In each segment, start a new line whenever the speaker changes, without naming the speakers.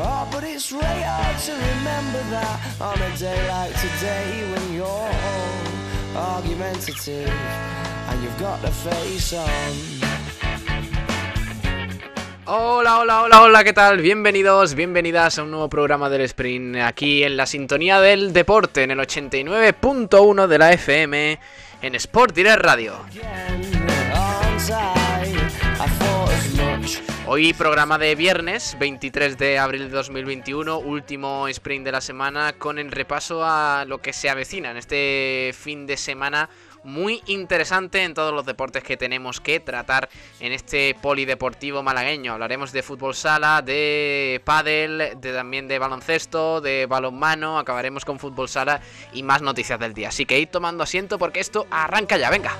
Oh, but it's really hard to remember that on a day like today when you're all argumentative and you've got the face on.
Hola, hola, hola, hola, ¿qué tal? Bienvenidos, bienvenidas a un nuevo programa del Sprint aquí en la sintonía del deporte en el 89.1 de la FM en Sport Direct Radio. Hoy programa de viernes 23 de abril de 2021, último sprint de la semana con el repaso a lo que se avecina en este fin de semana muy interesante en todos los deportes que tenemos que tratar en este polideportivo malagueño. Hablaremos de fútbol sala, de pádel, de también de baloncesto, de balonmano, acabaremos con fútbol sala y más noticias del día. Así que id tomando asiento porque esto arranca ya, venga.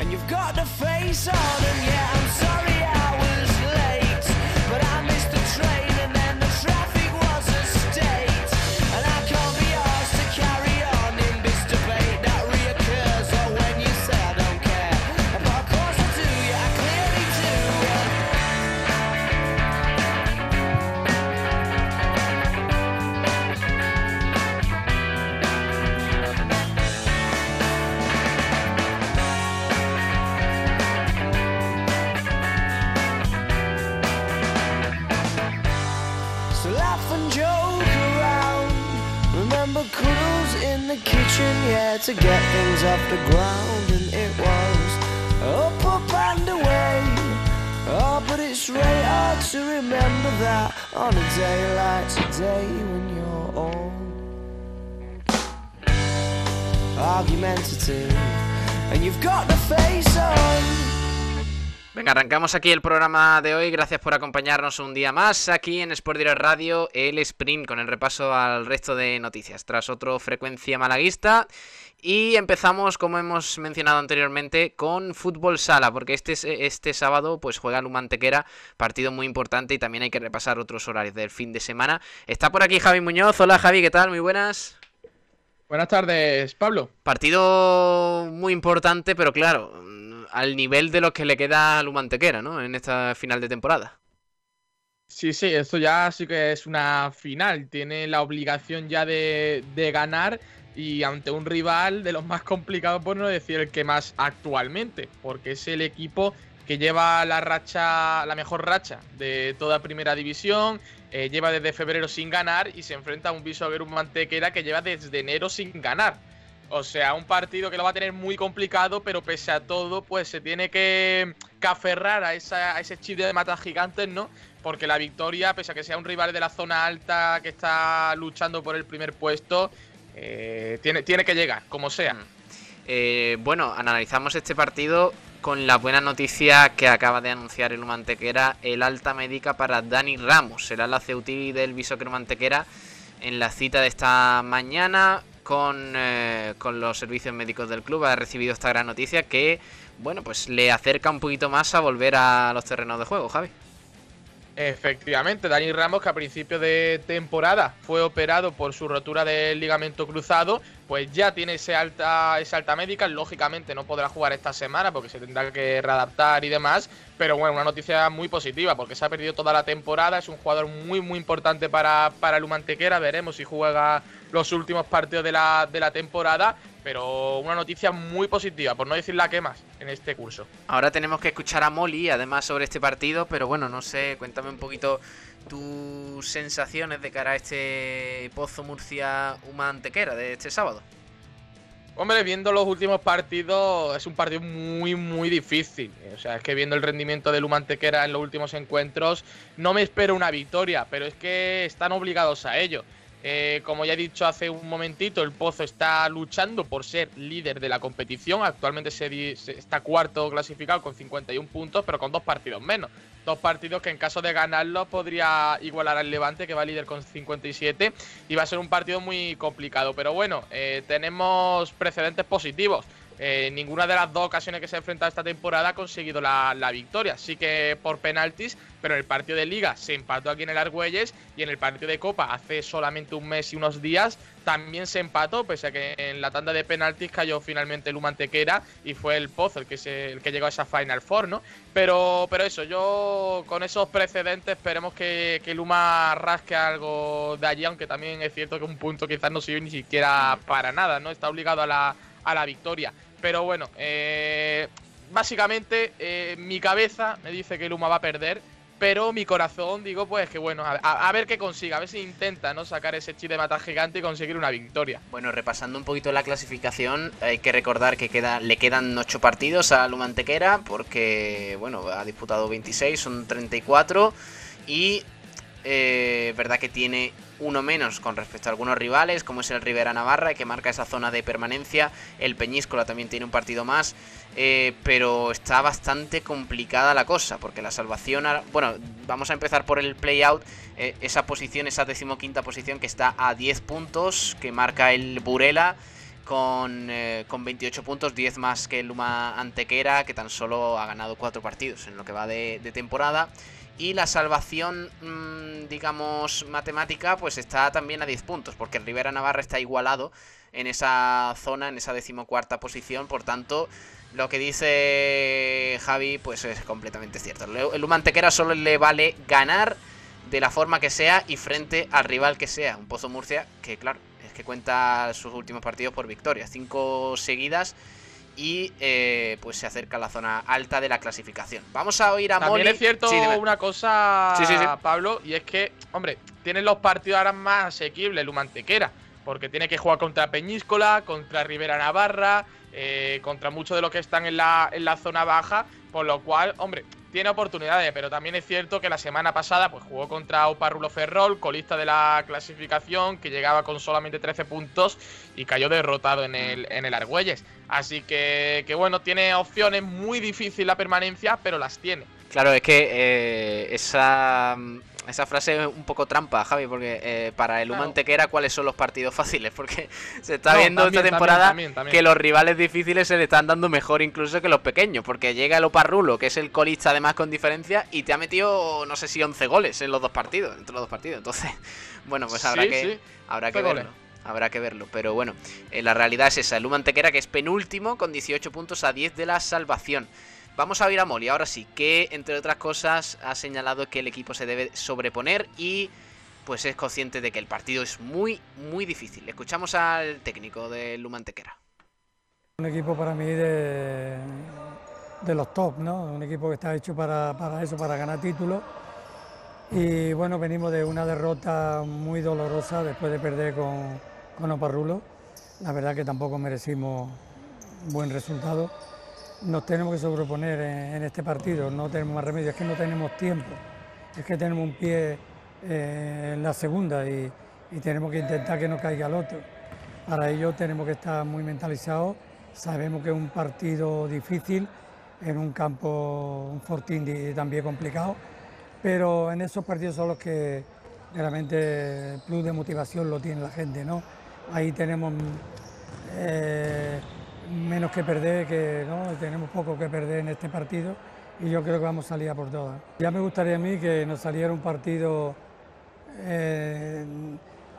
And you've got the face on, and yeah, I'm so. Venga, arrancamos aquí el programa de hoy. Gracias por acompañarnos un día más aquí en Sport Direct Radio, el sprint con el repaso al resto de noticias. Tras otro frecuencia malaguista y empezamos, como hemos mencionado anteriormente, con fútbol sala, porque este, este sábado pues juega Lumantequera, partido muy importante y también hay que repasar otros horarios del fin de semana. Está por aquí Javi Muñoz. Hola Javi, ¿qué tal? Muy buenas.
Buenas tardes, Pablo.
Partido muy importante, pero claro, al nivel de lo que le queda a Lumantequera, ¿no? En esta final de temporada.
Sí, sí, esto ya sí que es una final. Tiene la obligación ya de, ganar y ante un rival de los más complicados, por no decir el que más actualmente, porque es el equipo que lleva la racha, la mejor racha de toda primera división, eh, lleva desde febrero sin ganar y se enfrenta a un Visoguer Mantequera que lleva desde enero sin ganar. O sea, un partido que lo va a tener muy complicado, pero pese a todo, pues se tiene que, aferrar a, ese chip de matas gigantes, ¿no? Porque la victoria, pese a que sea un rival de la zona alta que está luchando por el primer puesto, eh, tiene, tiene que llegar, como sea. Mm.
Eh, bueno, analizamos este partido con la buena noticia que acaba de anunciar el Mantequera, el alta médica para Dani Ramos, el ala ceutí del Bisocro Mantequera en la cita de esta mañana eh, con, los servicios médicos del club. Ha recibido esta gran noticia que, bueno, pues le acerca un poquito más a volver a los terrenos de juego, Javi.
Efectivamente, Dani Ramos, que a principio de temporada fue operado por su rotura del ligamento cruzado, pues ya tiene esa alta, esa alta médica. Lógicamente no podrá jugar esta semana porque se tendrá que readaptar y demás. Pero bueno, una noticia muy positiva porque se ha perdido toda la temporada. Es un jugador muy, muy importante para, para el. Veremos si juega los últimos partidos de la, de la temporada, pero una noticia muy positiva, por no decir la que más, en este curso.
Ahora tenemos que escuchar a Molly, además, sobre este partido, pero bueno, no sé, cuéntame un poquito tus sensaciones de cara a este Pozo Murcia Humantequera de este sábado.
Hombre, viendo los últimos partidos, es un partido muy, muy difícil. O sea, es que viendo el rendimiento del Humantequera en los últimos encuentros, no me espero una victoria, pero es que están obligados a ello. Eh, como ya he dicho hace un momentito, el Pozo está luchando por ser líder de la competición. Actualmente se, está cuarto clasificado con 51 puntos, pero con dos partidos menos. Dos partidos que en caso de ganarlos podría igualar al Levante, que va líder con 57. Y va a ser un partido muy complicado. Pero bueno, eh, tenemos precedentes positivos. Eh, ninguna de las dos ocasiones que se ha enfrentado esta temporada ha conseguido la, victoria. Sí que por penaltis, pero en el partido de Liga se empató aquí en el Argüelles y en el partido de Copa hace solamente un mes y unos días también se empató, pese a que en la tanda de penaltis cayó finalmente el Antequera y fue el Pozo el que, se, el que llegó a esa Final Four, ¿no? Pero, pero eso, yo con esos precedentes esperemos que, que Luma rasque algo de allí, aunque también es cierto que un punto quizás no sirve ni siquiera para nada, ¿no? Está obligado a la, a la victoria. Pero bueno, eh, básicamente eh, mi cabeza me dice que Luma va a perder. Pero mi corazón, digo, pues que bueno, a, ver qué consiga, a ver si intenta no sacar ese chi de mata gigante y conseguir una victoria.
Bueno, repasando un poquito la clasificación, hay que recordar que queda, le quedan 8 partidos a Luma Antequera, porque, bueno, ha disputado 26, son 34. Y eh, verdad que tiene uno menos con respecto a algunos rivales, como es el Rivera Navarra, que marca esa zona de permanencia. El Peñíscola también tiene un partido más, eh, pero está bastante complicada la cosa, porque la salvación. Bueno, vamos a empezar por el play-out. Eh, esa posición, esa decimoquinta posición que está a 10 puntos, que marca el Burela. Con, eh, con, 28 puntos, 10 más que el Luma Antequera, que tan solo ha ganado 4 partidos en lo que va de, de temporada. Y la salvación, mm, digamos, matemática, pues está también a 10 puntos, porque el Rivera Navarra está igualado en esa zona, en esa decimocuarta posición. Por tanto, lo que dice Javi, pues es completamente cierto. El Humantequera solo le vale ganar de la forma que sea y frente al rival que sea. Un Pozo Murcia que, claro, es que cuenta sus últimos partidos por victoria. Cinco seguidas y eh, pues se acerca a la zona alta de la clasificación. Vamos a oír a
También es cierto una cosa, Pablo, y es que, hombre, tienen los partidos ahora más asequibles, Lumantequera, porque tiene que jugar contra Peñíscola, contra Rivera Navarra, eh, contra muchos de los que están en la, en la zona baja, por lo cual, hombre, tiene oportunidades, pero también es cierto que la semana pasada pues jugó contra Oparrulo Ferrol, colista de la clasificación, que llegaba con solamente 13 puntos y cayó derrotado en el, en el Argüelles. Así que, que bueno, tiene opciones muy difíciles la permanencia, pero las tiene.
Claro, es que eh, esa esa frase es un poco trampa, Javi, porque eh, para el Humantequera, ¿cuáles son los partidos fáciles? Porque se está viendo esta temporada que los rivales difíciles se le están dando mejor incluso que los pequeños, porque llega el Oparrulo, que es el colista además con diferencia, y te ha metido, no sé si 11 goles en los dos partidos, entre los dos partidos. Entonces, bueno, pues habrá que, habrá que verlo. Habrá que verlo, pero bueno, eh, la realidad es esa. El Humantequera que es penúltimo con 18 puntos a 10 de la salvación. Vamos a oír a Molly, ahora sí, que entre otras cosas ha señalado que el equipo se debe sobreponer y pues es consciente de que el partido es muy, muy difícil. Escuchamos al técnico de Lumantequera.
Un equipo para mí de, de los top, ¿no? Un equipo que está hecho para, para eso, para ganar títulos. Y bueno, venimos de una derrota muy dolorosa después de perder con, con Oparrulo. La verdad que tampoco merecimos buen resultado nos tenemos que sobreponer en, este partido, no tenemos más remedio, es que no tenemos tiempo, es que tenemos un pie eh, en la segunda y, tenemos que intentar que no caiga el otro. Para ello tenemos que estar muy mentalizados, sabemos que es un partido difícil, en un campo, un fortín también complicado, pero en esos partidos son los que realmente el plus de motivación lo tiene la gente, ¿no? Ahí tenemos... Eh, menos que perder, que ¿no? tenemos poco que perder en este partido y yo creo que vamos a salir a por todas. Ya me gustaría a mí que nos saliera un partido eh,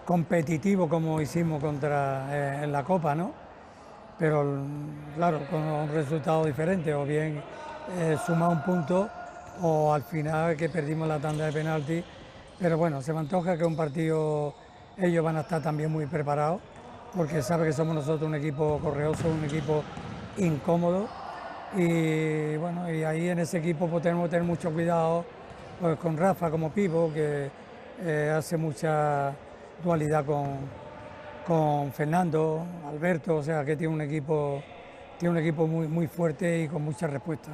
competitivo como hicimos contra eh, en la Copa, ¿no? Pero claro, con un resultado diferente, o bien eh, sumar un punto o al final que perdimos la tanda de penalti. Pero bueno, se me antoja que un partido ellos van a estar también muy preparados porque sabe que somos nosotros un equipo correoso, un equipo incómodo y bueno, y ahí en ese equipo pues, tenemos que tener mucho cuidado pues, con Rafa como pivo, que eh, hace mucha dualidad con, con Fernando, Alberto, o sea que tiene un equipo, tiene un equipo muy, muy fuerte y con mucha respuesta.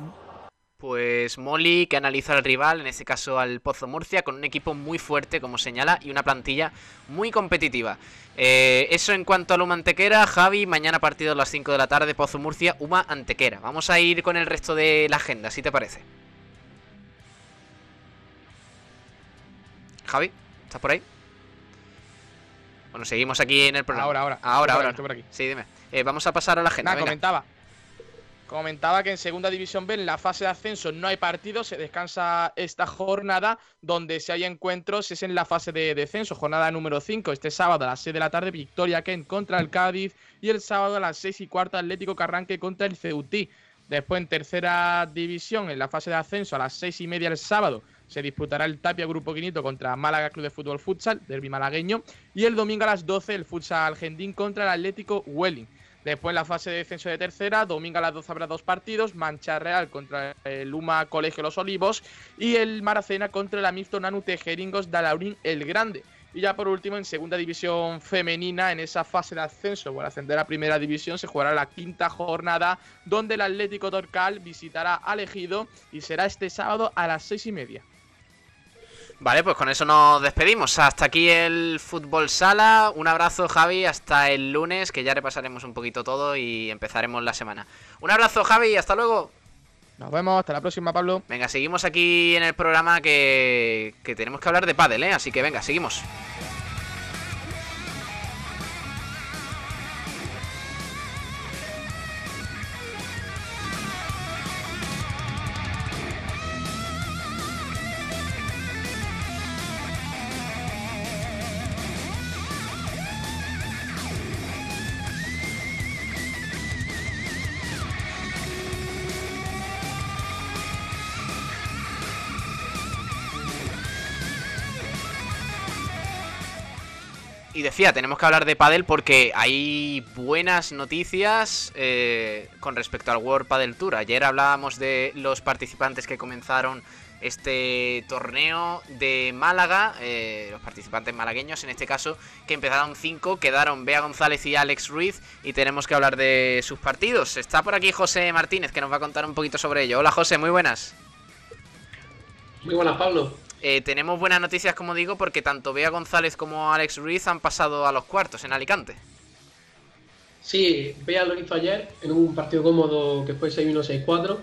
Pues Molly que analiza al rival, en este caso al Pozo Murcia, con un equipo muy fuerte, como señala, y una plantilla muy competitiva. Eh, eso en cuanto a Luma Antequera, Javi, mañana partido a las 5 de la tarde, Pozo Murcia, Uma Antequera. Vamos a ir con el resto de la agenda, si te parece. Javi, ¿estás por ahí? Bueno, seguimos aquí en el programa.
Ahora, ahora.
Ahora, ahora. Por aquí. Sí, dime. Eh, vamos a pasar a la agenda.
comentaba. Comentaba que en Segunda División B, en la fase de ascenso, no hay partido, se descansa esta jornada. Donde si hay encuentros es en la fase de descenso, jornada número 5. Este sábado a las 6 de la tarde, Victoria Kent contra el Cádiz. Y el sábado a las 6 y cuarto, Atlético Carranque contra el Ceutí. Después en tercera división, en la fase de ascenso, a las 6 y media el sábado, se disputará el Tapia Grupo Quinito contra Málaga Club de Fútbol Futsal, derbi malagueño. Y el domingo a las 12, el Futsal Argentín contra el Atlético Welling. Después la fase de descenso de tercera, domingo a las 12 habrá dos partidos, Mancha Real contra el Luma Colegio Los Olivos y el Maracena contra el Amisto Nanu Tejeringos el Grande. Y ya por último, en segunda división femenina, en esa fase de ascenso por ascender a primera división, se jugará la quinta jornada, donde el Atlético Torcal visitará al Ejido y será este sábado a las seis y media.
Vale, pues con eso nos despedimos. Hasta aquí el fútbol sala. Un abrazo, Javi. Hasta el lunes, que ya repasaremos un poquito todo y empezaremos la semana. Un abrazo, Javi. Hasta luego.
Nos vemos, hasta la próxima, Pablo.
Venga, seguimos aquí en el programa que, que tenemos que hablar de pádel, ¿eh? Así que venga, seguimos. Tenemos que hablar de Padel porque hay buenas noticias eh, con respecto al World Padel Tour. Ayer hablábamos de los participantes que comenzaron este torneo de Málaga, eh, los participantes malagueños en este caso, que empezaron cinco, quedaron Bea González y Alex Ruiz y tenemos que hablar de sus partidos. Está por aquí José Martínez que nos va a contar un poquito sobre ello. Hola José, muy buenas.
Muy buenas Pablo.
Eh, tenemos buenas noticias, como digo, porque tanto Bea González como Alex Ruiz han pasado a los cuartos en Alicante.
Sí, Bea lo hizo ayer en un partido cómodo que fue 6-1, 6-4.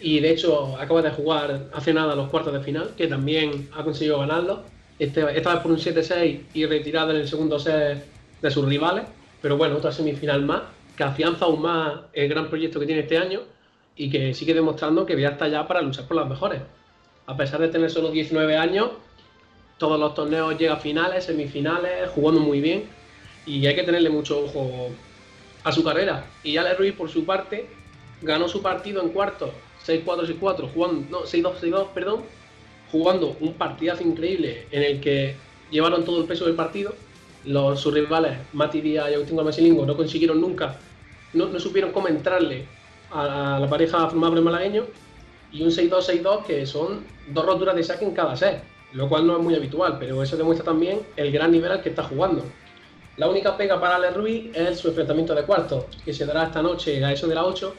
Y de hecho acaba de jugar hace nada los cuartos de final, que también ha conseguido ganarlo. Este, esta vez por un 7-6 y retirado en el segundo set de sus rivales. Pero bueno, otra semifinal más, que afianza aún más el gran proyecto que tiene este año y que sigue demostrando que Bea está ya para luchar por las mejores a pesar de tener solo 19 años, todos los torneos llega a finales, semifinales, jugando muy bien y hay que tenerle mucho ojo a su carrera. Y Ale Ruiz, por su parte, ganó su partido en cuartos, 6-4, 6-4, jugando, no, 6-2, 6-2, perdón, jugando un partidazo increíble en el que llevaron todo el peso del partido. Los, sus rivales, Mati Díaz y Agustín Gómez no consiguieron nunca, no, supieron cómo entrarle a, la pareja formada por el malagueño y un 6-2-6-2 que son dos roturas de saque en cada set, lo cual no es muy habitual, pero eso demuestra también el gran nivel al que está jugando. La única pega para Ale Ruiz es su enfrentamiento de cuartos, que se dará esta noche a eso de las 8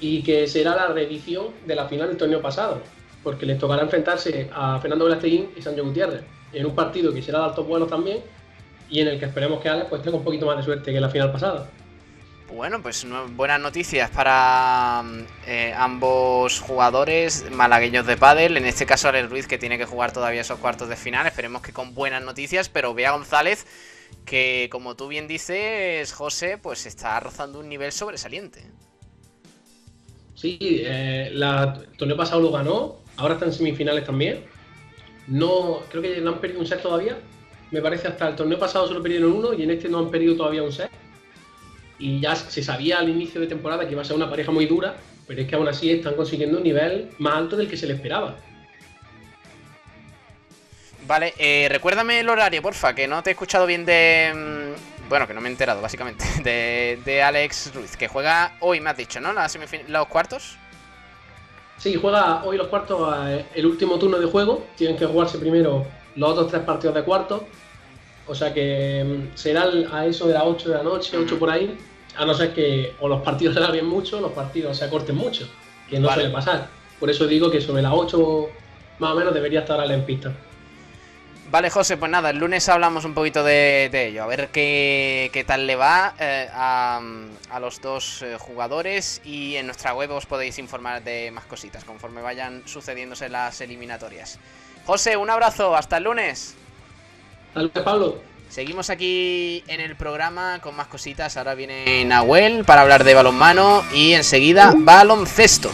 y que será la reedición de la final del torneo pasado, porque les tocará enfrentarse a Fernando Velasteguín y Sancho Gutiérrez, en un partido que será de altos vuelos también y en el que esperemos que Ale pues, tenga un poquito más de suerte que en la final pasada.
Bueno, pues buenas noticias para eh, ambos jugadores malagueños de pádel. En este caso, Alex Ruiz, que tiene que jugar todavía esos cuartos de final. Esperemos que con buenas noticias. Pero Bea González, que como tú bien dices, José, pues está rozando un nivel sobresaliente.
Sí, eh, el torneo pasado lo ganó. Ahora está en semifinales también. No, creo que no han perdido un set todavía. Me parece hasta el torneo pasado solo perdieron uno y en este no han perdido todavía un set y ya se sabía al inicio de temporada que iba a ser una pareja muy dura, pero es que aún así están consiguiendo un nivel más alto del que se le esperaba.
Vale, eh, recuérdame el horario, porfa, que no te he escuchado bien de... Mm, bueno, que no me he enterado, básicamente, de, Alex Ruiz, que juega hoy, me has dicho, ¿no? ¿Los cuartos?
Sí, juega hoy los cuartos, eh, el último turno de juego. Tienen que jugarse primero los otros tres partidos de cuartos. O sea que mm, será a eso de las 8 de la noche, 8 por ahí, a no ser que o los partidos se alarguen mucho o los partidos se acorten mucho. que no suele pasar. Por eso digo que sobre las 8 más o menos debería estar al en pista.
Vale, José, pues nada, el lunes hablamos un poquito de, ello, a ver qué, tal le va eh, a, los dos eh, jugadores y en nuestra web os podéis informar de más cositas conforme vayan sucediéndose las eliminatorias. José, un abrazo, hasta el lunes.
Hasta Pablo.
Seguimos aquí en el programa con más cositas. Ahora viene Nahuel para hablar de balonmano y enseguida baloncesto.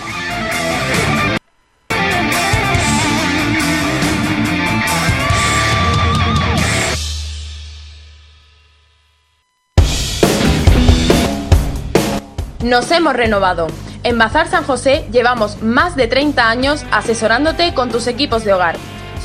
Nos hemos renovado. En Bazar San José llevamos más de 30 años asesorándote con tus equipos de hogar.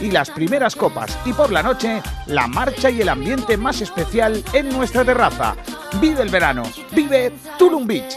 y las primeras copas. Y por la noche, la marcha y el ambiente más especial en nuestra terraza. Vive el verano, vive Tulum Beach.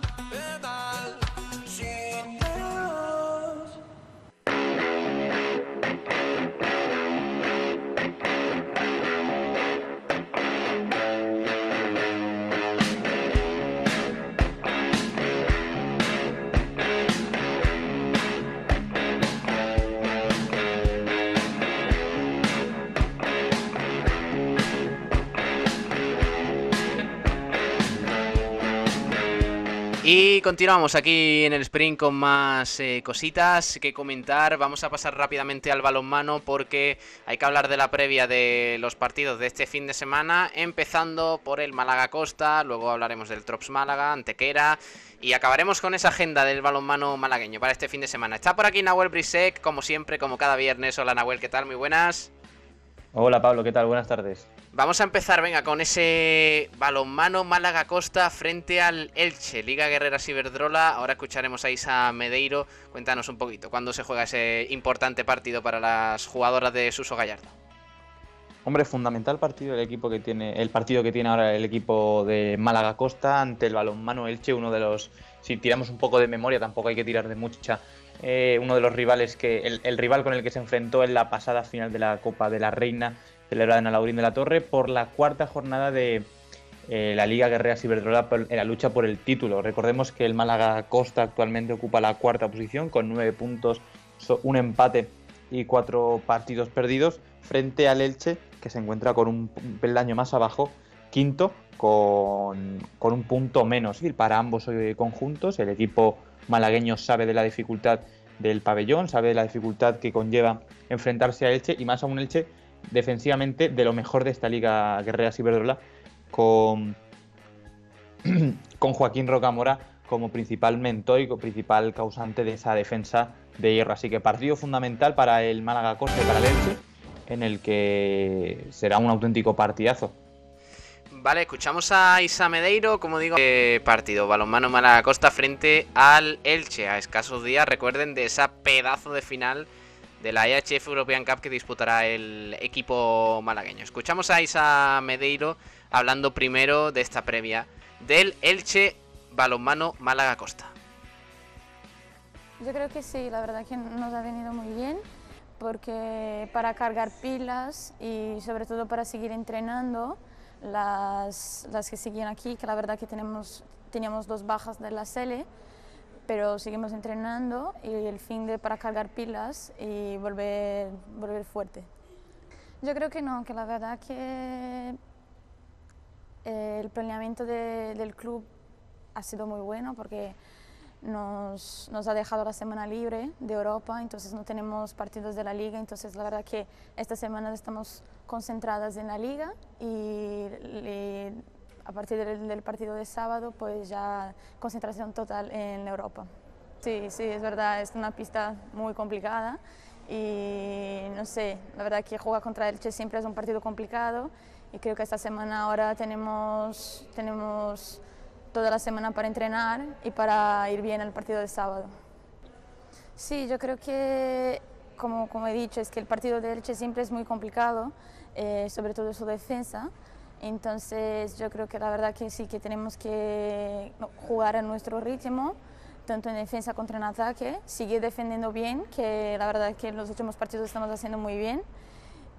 Continuamos aquí en el sprint con más eh, cositas que comentar. Vamos a pasar rápidamente al balonmano porque hay que hablar de la previa de los partidos de este fin de semana, empezando por el Málaga Costa, luego hablaremos del Trops Málaga, Antequera y acabaremos con esa agenda del balonmano malagueño para este fin de semana. Está por aquí Nahuel Brisek, como siempre, como cada viernes. Hola Nahuel, ¿qué tal? Muy buenas.
Hola Pablo, ¿qué tal? Buenas tardes.
Vamos a empezar, venga, con ese balonmano Málaga Costa frente al Elche, Liga Guerrera Ciberdrola. Ahora escucharemos a Isa Medeiro. Cuéntanos un poquito, ¿cuándo se juega ese importante partido para las jugadoras de Suso Gallardo?
Hombre, fundamental partido el equipo que tiene, el partido que tiene ahora el equipo de Málaga Costa ante el balonmano Elche, uno de los, si tiramos un poco de memoria, tampoco hay que tirar de mucha, eh, uno de los rivales que, el, el, rival con el que se enfrentó en la pasada final de la Copa de la Reina celebrada en Alaurín de la Torre por la cuarta jornada de eh, la Liga Guerrera Ciberdrola en la lucha por el título. Recordemos que el Málaga Costa actualmente ocupa la cuarta posición con nueve puntos, un empate y cuatro partidos perdidos frente al Elche que se encuentra con un peldaño más abajo, quinto, con, con un punto menos. Para ambos eh, conjuntos, el equipo malagueño sabe de la dificultad del pabellón, sabe de la dificultad que conlleva enfrentarse a Elche y más a un Elche defensivamente de lo mejor de esta liga Guerrera Ciberdrola con, con Joaquín Rocamora como principal mentor y principal causante de esa defensa de hierro. Así que partido fundamental para el Málaga Costa y para el Elche, en el que será un auténtico partidazo.
Vale, escuchamos a Isa Medeiro, como digo, eh, partido balonmano Málaga Costa frente al Elche. A escasos días, recuerden de esa pedazo de final de la IHF European Cup que disputará el equipo malagueño. Escuchamos a Isa Medeiro hablando primero de esta previa del Elche Balonmano Málaga Costa.
Yo creo que sí, la verdad que nos ha venido muy bien porque para cargar pilas y sobre todo para seguir entrenando, las, las que siguen aquí, que la verdad que tenemos, teníamos dos bajas de la SELE, pero seguimos entrenando y el fin de para cargar pilas y volver, volver fuerte. Yo creo que no, que la verdad que eh, el planeamiento del club ha sido muy bueno porque nos, nos, ha dejado la semana libre de Europa, entonces no tenemos partidos de la liga, entonces la verdad que esta semana estamos concentradas en la liga y, a partir del, partido de sábado pues ya concentración total en Europa. Sí, sí, es verdad, es una pista muy complicada y no sé, la verdad que jugar contra Elche siempre es un partido complicado y creo que esta semana ahora tenemos, tenemos toda la semana para entrenar y para ir bien al partido de sábado. Sí, yo creo que, como, como he dicho, es que el partido de Elche siempre es muy complicado, eh, sobre todo su defensa. Entonces yo creo que la verdad que sí que tenemos que jugar a nuestro ritmo, tanto en defensa como en ataque, seguir defendiendo bien, que la verdad que en los últimos partidos estamos haciendo muy bien,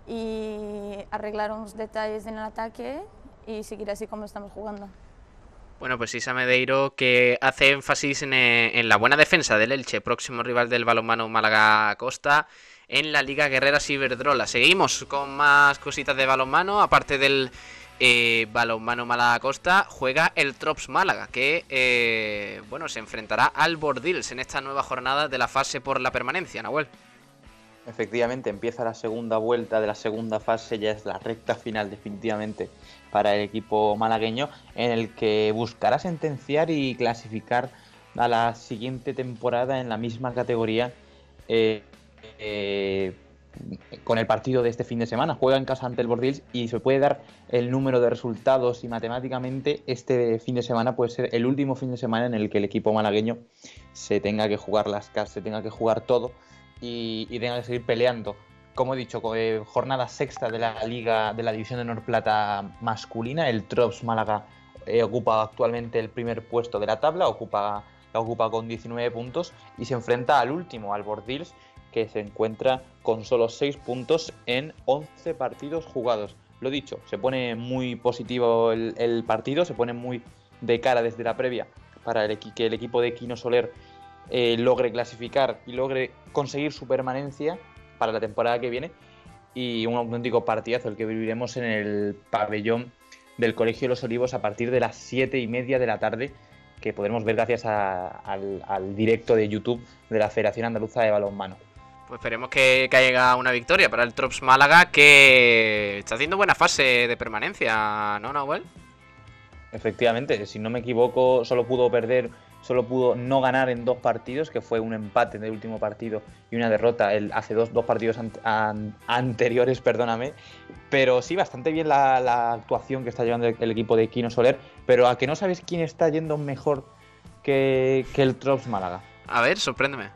y arreglar unos detalles en el ataque y seguir así como estamos jugando.
Bueno, pues Isa Medeiro que hace énfasis eh, en, la buena defensa del Elche, próximo rival del balonmano Málaga Costa en la Liga Guerrera Ciberdrola. Seguimos con más cositas de balonmano, aparte del eh, balonmano Málaga Costa, juega el Trops Málaga, que eh, bueno, se enfrentará al Bordils en esta nueva jornada de la fase por la permanencia, Nahuel.
Efectivamente, empieza la segunda vuelta de la segunda fase, ya es la recta final definitivamente para el equipo malagueño, en el que buscará sentenciar y clasificar a la siguiente temporada en la misma categoría eh, eh, con el partido de este fin de semana. Juega en casa ante el Bordils y se puede dar el número de resultados y matemáticamente este fin de semana puede ser el último fin de semana en el que el equipo malagueño se tenga que jugar las casas, se tenga que jugar todo y, tenga que seguir peleando como he dicho, eh, jornada sexta de la Liga de la División de Norplata masculina. El Trops Málaga eh, ocupa actualmente el primer puesto de la tabla, ocupa, la ocupa con 19 puntos y se enfrenta al último, al Bordils, que se encuentra con solo 6 puntos en 11 partidos jugados. Lo dicho, se pone muy positivo el, partido, se pone muy de cara desde la previa para el, que el equipo de Quino Soler eh, logre clasificar y logre conseguir su permanencia para la temporada que viene y un auténtico partidazo el que viviremos en el pabellón del Colegio de los Olivos a partir de las 7 y media de la tarde que podremos ver gracias al, directo de YouTube de la Federación Andaluza de Balonmano.
Pues esperemos que, caiga una victoria para el Trops Málaga que está haciendo buena fase de permanencia, ¿no, Nahuel?
Efectivamente, si no me equivoco, solo pudo perder solo pudo no ganar en dos partidos, que fue un empate en el último partido y una derrota el, hace dos, dos partidos anteriores, perdóname. Pero sí, bastante bien la, actuación que está llevando el, equipo de Kino Soler, pero a que no sabes quién está yendo mejor que, el Trops Málaga.
A ver, sorpréndeme.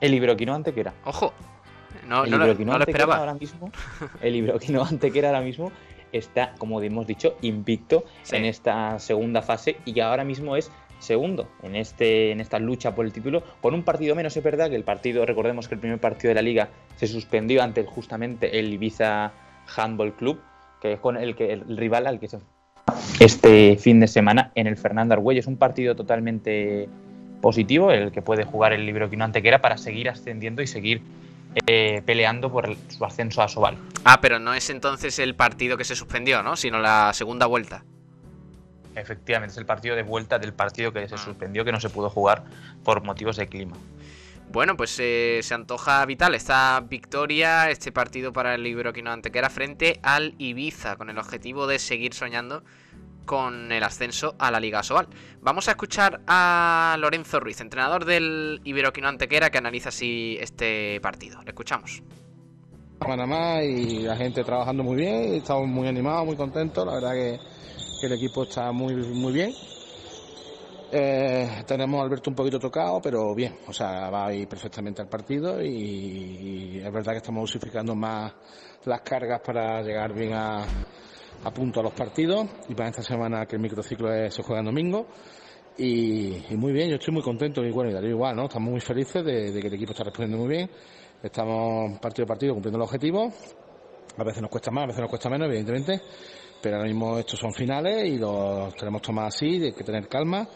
El Ibroquino Antequera.
Ojo, no, no, lo, esperaba.
Ahora mismo, el Ibroquino Antequera ahora mismo está, como hemos dicho, invicto en esta segunda fase y ahora mismo es segundo en, este, en esta lucha por el título, con un partido menos, es verdad que el partido, recordemos que el primer partido de la liga se suspendió ante justamente el Ibiza Handball Club, que es con el, que, el rival al que se este fin de semana en el Fernando Argüello. Es un partido totalmente positivo, el que puede jugar el Libro Quino Antequera para seguir ascendiendo y seguir eh, peleando por su ascenso a Sobal.
Ah, pero no es entonces el partido que se suspendió, ¿no? Sino la segunda vuelta.
Efectivamente, es el partido de vuelta del partido que se ah. suspendió, que no se pudo jugar por motivos de clima.
Bueno, pues eh, se antoja vital esta victoria, este partido para el Iberoquino Antequera frente al Ibiza, con el objetivo de seguir soñando con el ascenso a la Liga Sobal. Vamos a escuchar a Lorenzo Ruiz, entrenador del Iberoquino Antequera, que analiza así este partido. Le escuchamos.
Panamá y la gente trabajando muy bien, estamos muy animados, muy contentos, la verdad que que el equipo está muy, muy bien. Eh, tenemos a Alberto un poquito tocado, pero bien, o sea, va a ir perfectamente al partido y, es verdad que estamos dosificando más las cargas para llegar bien a, punto a los partidos y para esta semana que el microciclo se juega en domingo Y, muy bien, yo estoy muy contento y bueno, y igual, ¿no? Estamos muy felices de, que el equipo está respondiendo muy bien. Estamos partido a partido cumpliendo los objetivos. A veces nos cuesta más, a veces nos cuesta menos, evidentemente. Pero ahora mismo estos son finales y los tenemos tomados así, hay que tener calma.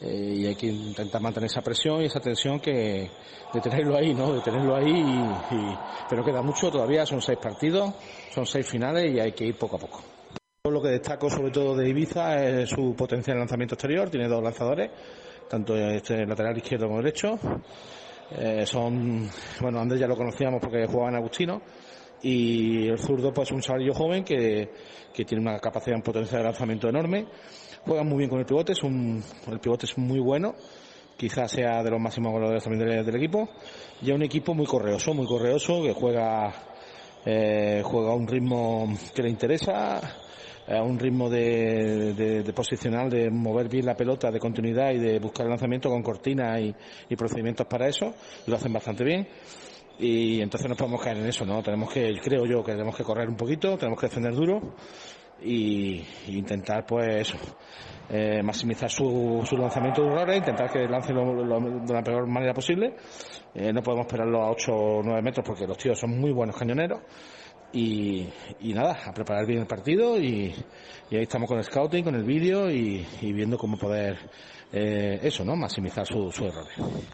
Eh, y hay que intentar mantener esa presión y esa tensión que de tenerlo ahí, ¿no? De tenerlo ahí, y, pero queda mucho todavía, son seis partidos, son seis finales y hay que ir poco a poco. Lo que destaco sobre todo de Ibiza es su potencial lanzamiento exterior, tiene dos lanzadores, tanto este lateral izquierdo como derecho. Eh, son, bueno, Andrés ya lo conocíamos porque jugaba en Agustino y el zurdo pues un chavalillo joven que, que tiene una capacidad en potencia de lanzamiento enorme. Juega muy bien con el pivote, es un, el pivote es muy bueno, quizás sea de los máximos goleadores también del, del equipo. Y es un equipo muy correoso, muy correoso, que juega, eh, juega a un ritmo que le interesa, a un ritmo de, de, posicional, de mover bien la pelota, de continuidad y de buscar el lanzamiento con cortinas y, y, procedimientos para eso. Lo hacen bastante bien. Y entonces no podemos caer en eso, ¿no? Tenemos que, creo yo, que tenemos que correr un poquito, tenemos que defender duro y, intentar, pues, eh, maximizar su, su, lanzamiento de errores, intentar que lance de la peor manera posible. Eh, no podemos esperarlo a 8 o 9 metros porque los tíos son muy buenos cañoneros y, nada, a preparar bien el partido y, ahí estamos con el scouting, con el vídeo y, viendo cómo poder eh, eso, ¿no? Maximizar su, su error.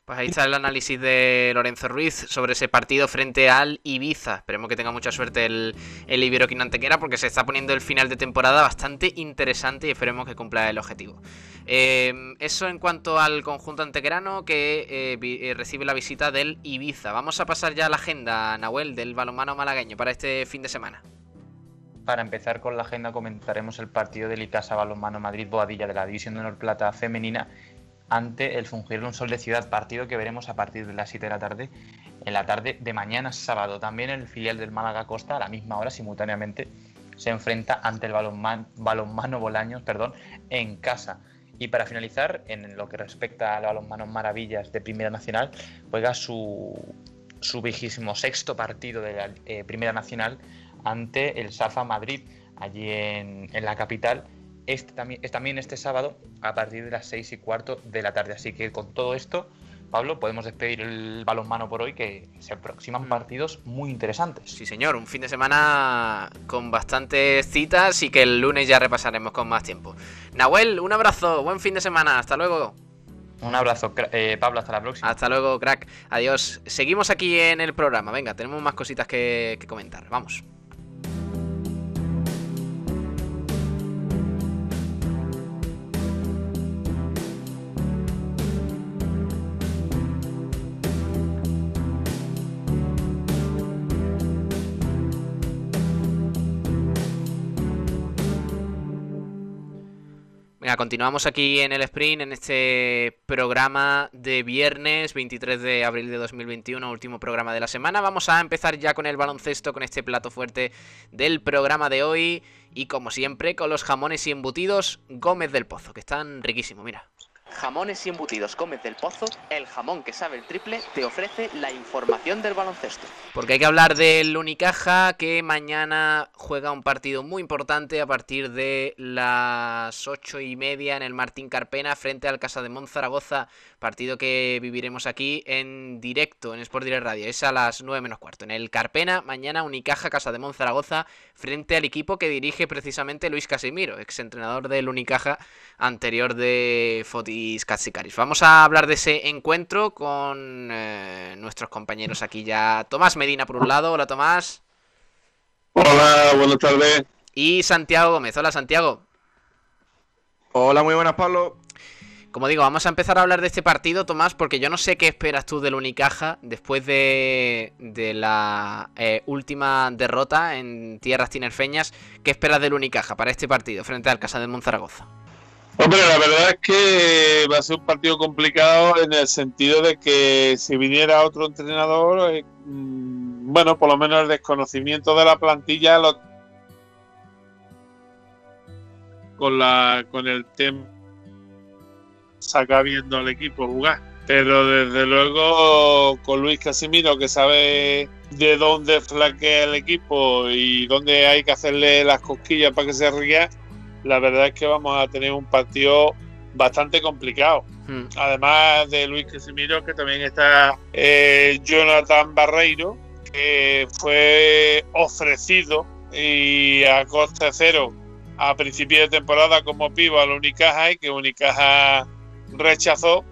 Pues ahí está el análisis de Lorenzo Ruiz sobre ese partido frente al Ibiza. Esperemos que tenga mucha suerte el, el Iberoquino Antequera porque se está poniendo el final de temporada bastante interesante y esperemos que cumpla el objetivo. Eh, eso en cuanto al conjunto antequerano que eh, recibe la visita del Ibiza. Vamos a pasar ya a la agenda, Nahuel, del balonmano malagueño para este fin de semana.
Para empezar con la agenda comentaremos el partido del Icasa Balonmano Madrid Boadilla de la División de Honor Plata femenina ante el un Sol de Ciudad, partido que veremos a partir de las 7 de la tarde, en la tarde de mañana sábado. También el filial del Málaga Costa a la misma hora simultáneamente se enfrenta ante el balonmano, balonmano Bolaños perdón, en casa. Y para finalizar, en lo que respecta al balonmano Maravillas de Primera Nacional, juega su, su vigésimo sexto partido de la eh, Primera Nacional ante el Safa Madrid, allí en, en la capital. Este, también, también este sábado a partir de las seis y cuarto de la tarde. Así que con todo esto Pablo, podemos despedir el balonmano por hoy, que se aproximan mm. partidos muy interesantes.
Sí, señor, un fin de semana con bastantes citas y que el lunes ya repasaremos con más tiempo. Nahuel, un abrazo, buen fin de semana, hasta luego.
Un abrazo, eh, Pablo, hasta la próxima.
Hasta luego, crack. Adiós. Seguimos aquí en el programa. Venga, tenemos más cositas que comentar. Vamos. Continuamos aquí en el sprint, en este programa de viernes 23 de abril de 2021, último programa de la semana. Vamos a empezar ya con el baloncesto, con este plato fuerte del programa de hoy. Y como siempre, con los jamones y embutidos Gómez del Pozo, que están riquísimos, mira.
Jamones y embutidos Gómez del Pozo, el jamón que sabe el triple, te ofrece la información del baloncesto.
Porque hay que hablar del Unicaja que mañana juega un partido muy importante a partir de las ocho y media en el Martín Carpena frente al Casa de Monzaragoza partido que viviremos aquí en directo en Sport Direct Radio. Es a las 9 menos cuarto. En el Carpena, mañana Unicaja Casa de Monzaragoza frente al equipo que dirige precisamente Luis Casimiro, exentrenador del Unicaja anterior de Fotis Katsikaris. Vamos a hablar de ese encuentro con eh, nuestros compañeros aquí ya. Tomás Medina por un lado. Hola Tomás.
Hola, buenas tardes.
Y Santiago Gómez. Hola Santiago.
Hola, muy buenas Pablo.
Como digo, vamos a empezar a hablar de este partido, Tomás, porque yo no sé qué esperas tú del Unicaja después de, la eh, última derrota en tierras tinerfeñas. ¿Qué esperas del Unicaja para este partido frente al Casa de Monzaragoza?
Hombre, la verdad es que va a ser un partido complicado en el sentido de que si viniera otro entrenador, eh, mm, bueno, por lo menos el desconocimiento de la plantilla con la con el tema saca viendo al equipo jugar. Pero desde luego con Luis Casimiro, que sabe de dónde flaquea el equipo y dónde hay que hacerle las cosquillas para que se ría, la verdad es que vamos a tener un partido bastante complicado. Hmm. Además de Luis Casimiro, que también está eh, Jonathan Barreiro, que fue ofrecido y a coste cero a principio de temporada como pivo al Unicaja y que Unicaja rechazó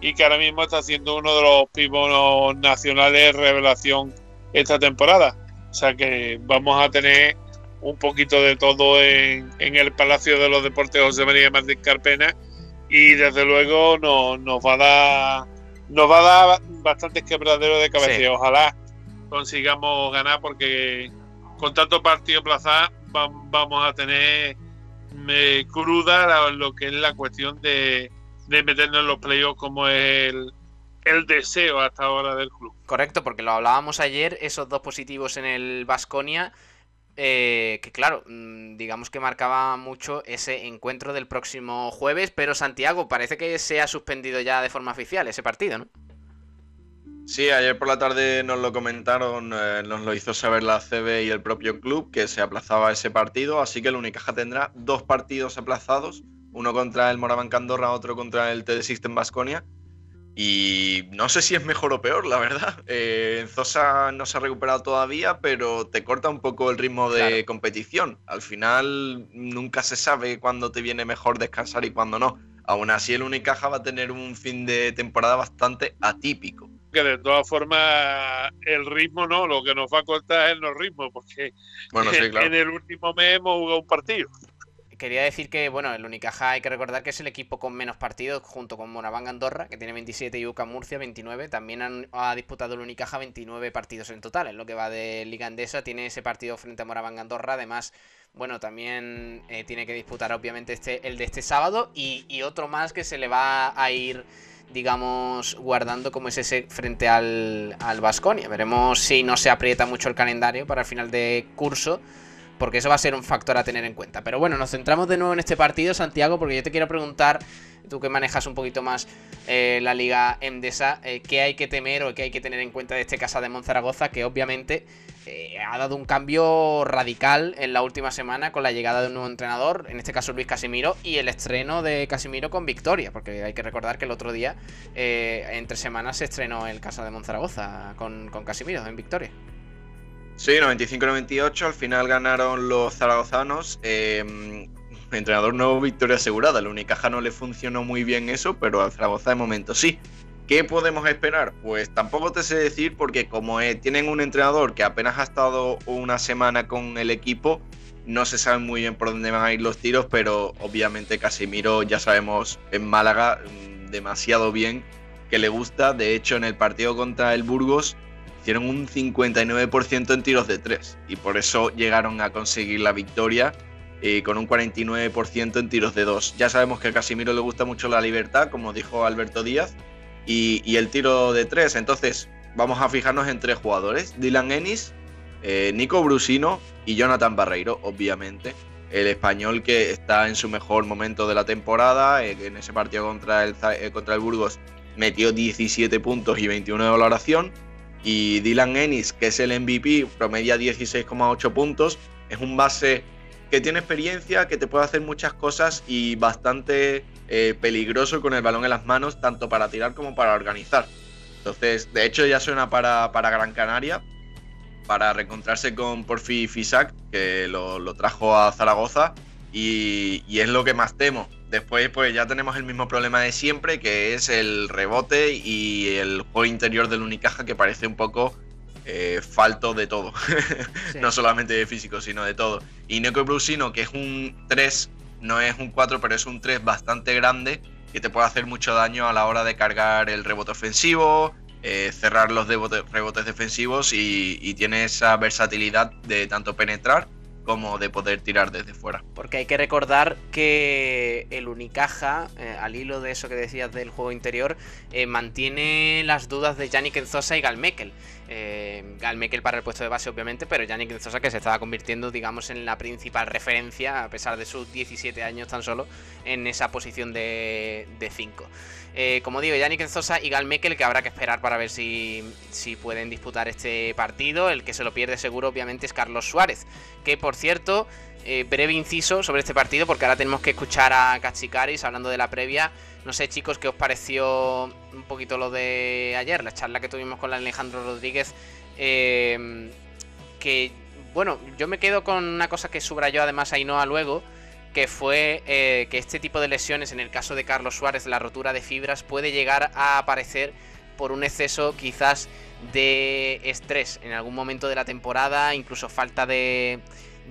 y que ahora mismo está siendo uno de los pibos nacionales revelación esta temporada. O sea que vamos a tener un poquito de todo en, el Palacio de los Deportes José María Martín Carpena y desde luego nos, nos va a dar nos va a dar bastantes quebraderos de cabeza. Ojalá consigamos ganar porque con tanto partido plazado vamos a tener cruda lo que es la cuestión de, de meternos en los playoffs como el, el deseo hasta ahora del club.
Correcto, porque lo hablábamos ayer, esos dos positivos en el Vasconia, eh, que claro, mm, digamos que marcaba mucho ese encuentro del próximo jueves, pero Santiago, parece que se ha suspendido ya de forma oficial ese partido, ¿no?
Sí, ayer por la tarde nos lo comentaron, eh, nos lo hizo saber la CB y el propio club que se aplazaba ese partido, así que el Unicaja tendrá dos partidos aplazados, uno contra el Moraván Candorra, otro contra el TD System Basconia. Y no sé si es mejor o peor, la verdad. Eh, Zosa no se ha recuperado todavía, pero te corta un poco el ritmo de competición. Al final nunca se sabe cuándo te viene mejor descansar y cuándo no. Aún así, el Unicaja va a tener un fin de temporada bastante atípico
que de todas formas el ritmo no, lo que nos va a cortar es el ritmo, porque en el último mes hemos jugado un partido.
Quería decir que, bueno, el Unicaja hay que recordar que es el equipo con menos partidos, junto con Moraván Andorra, que tiene 27, y UCA Murcia 29. También ha disputado el Unicaja 29 partidos en total, en lo que va de Liga Andesa. Tiene ese partido frente a Moraván Andorra, además, bueno, también eh, tiene que disputar obviamente este, el de este sábado y, y otro más que se le va a ir digamos, guardando como es ese frente al, al Vasconia. Veremos si no se aprieta mucho el calendario para el final de curso, porque eso va a ser un factor a tener en cuenta. Pero bueno, nos centramos de nuevo en este partido, Santiago, porque yo te quiero preguntar, tú que manejas un poquito más eh, la Liga Endesa, eh, ¿qué hay que temer o qué hay que tener en cuenta de este Casa de Monzaragoza? Que obviamente eh, ha dado un cambio radical en la última semana con la llegada de un nuevo entrenador, en este caso Luis Casimiro, y el estreno de Casimiro con victoria, porque hay que recordar que el otro día, entre semanas, se estrenó el Casa de Monzaragoza con Casimiro en victoria.
Sí, 95-98, al final ganaron los zaragozanos. Eh, entrenador nuevo, victoria asegurada. El Unicaja no le funcionó muy bien eso, pero al Zaragoza de momento sí. ¿Qué podemos esperar? Pues tampoco te sé decir porque como tienen un entrenador que apenas ha estado una semana con el equipo, no se sabe muy bien por dónde van a ir los tiros, pero obviamente Casimiro ya sabemos en Málaga mm, demasiado bien que le gusta. De hecho, en el partido contra el Burgos hicieron un 59% en tiros de 3 y por eso llegaron a conseguir la victoria eh, con un 49% en tiros de 2. Ya sabemos que a Casimiro le gusta mucho la libertad, como dijo Alberto Díaz, y, el tiro de tres. Entonces, vamos a fijarnos en tres jugadores: Dylan Ennis, eh, Nico Brusino y Jonathan Barreiro, obviamente. El español que está en su mejor momento de la temporada. Eh, en ese partido contra el, contra el Burgos metió 17 puntos y 21 de valoración. Y Dylan Ennis, que es el MVP, promedia 16,8 puntos. Es un base que tiene experiencia, que te puede hacer muchas cosas y bastante eh, peligroso con el balón en las manos, tanto para tirar como para organizar. Entonces, de hecho, ya suena para, para Gran Canaria, para reencontrarse con Porfi Fisac, que lo, trajo a Zaragoza, y, y, es lo que más temo. Después, pues ya tenemos el mismo problema de siempre, que es el rebote y el juego interior del Unicaja, que parece un poco eh, falto de todo. no solamente de físico, sino de todo. Y Neko Brusino, que es un 3, no es un 4, pero es un 3 bastante grande, que te puede hacer mucho daño a la hora de cargar el rebote ofensivo, eh, cerrar los rebotes defensivos y, y tiene esa versatilidad de tanto penetrar como de poder tirar desde fuera.
Porque hay que recordar que el Unicaja, eh, al hilo de eso que decías del juego interior, eh, mantiene las dudas de Yannick Enzosa y Galmekel. Eh, Galmekel para el puesto de base, obviamente, pero Yannick Enzosa que se estaba convirtiendo, digamos, en la principal referencia, a pesar de sus 17 años tan solo, en esa posición de 5. Eh, como digo, Yannick Enzosa y Gal Mekel, que habrá que esperar para ver si, si pueden disputar este partido. El que se lo pierde seguro, obviamente, es Carlos Suárez, que por cierto eh, breve inciso sobre este partido, porque ahora tenemos que escuchar a Cachicaris hablando de la previa. No sé, chicos, qué os pareció un poquito lo de ayer, la charla que tuvimos con Alejandro Rodríguez. Eh, que, bueno, yo me quedo con una cosa que subrayó además Ainhoa luego, que fue eh, que este tipo de lesiones, en el caso de Carlos Suárez, la rotura de fibras, puede llegar a aparecer por un exceso quizás de estrés en algún momento de la temporada, incluso falta de,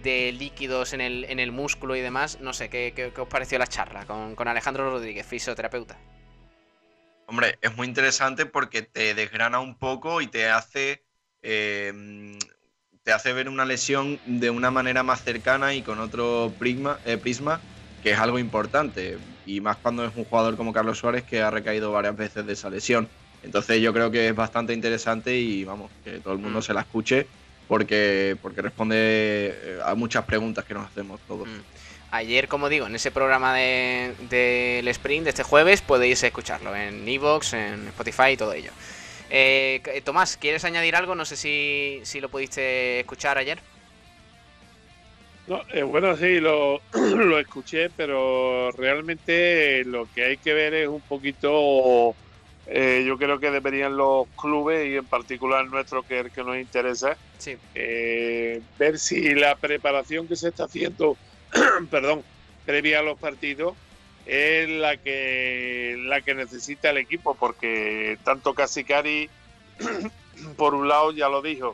de líquidos en el, en el músculo y demás. No sé, ¿qué, os pareció la charla con, con, Alejandro Rodríguez, fisioterapeuta?
Hombre, es muy interesante porque te desgrana un poco y te hace, eh, te hace ver una lesión de una manera más cercana y con otro prisma, eh, prisma, que es algo importante. Y más cuando es un jugador como Carlos Suárez que ha recaído varias veces de esa lesión. Entonces yo creo que es bastante interesante y vamos, que todo el mundo mm. se la escuche porque, porque responde eh, a muchas preguntas que nos hacemos todos. Mm.
Ayer, como digo, en ese programa del de, sprint de este jueves podéis escucharlo en Evox, en Spotify y todo ello. Eh, Tomás, ¿quieres añadir algo? No sé si, si lo pudiste escuchar ayer.
No, eh, bueno, sí, lo, lo escuché, pero realmente lo que hay que ver es un poquito eh, yo creo que deberían los clubes y en particular nuestro que es el que nos interesa eh, ver si la preparación que se está haciendo perdón previa a los partidos es la que la que necesita el equipo porque tanto Casicari por un lado ya lo dijo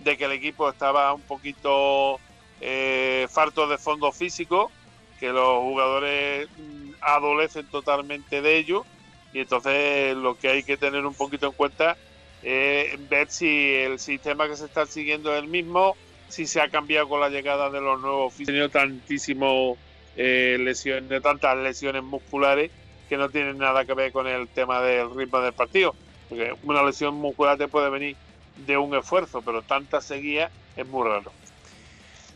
de que el equipo estaba un poquito eh, farto de fondo físico que los jugadores mm, adolecen totalmente de ello y entonces lo que hay que tener un poquito en cuenta es ver si el sistema que se está siguiendo es el mismo, si se ha cambiado con la llegada de los nuevos Ha tenido tantísimas eh, lesiones, tantas lesiones musculares que no tienen nada que ver con el tema del ritmo del partido. Porque una lesión muscular te puede venir de un esfuerzo, pero tanta seguía es muy raro.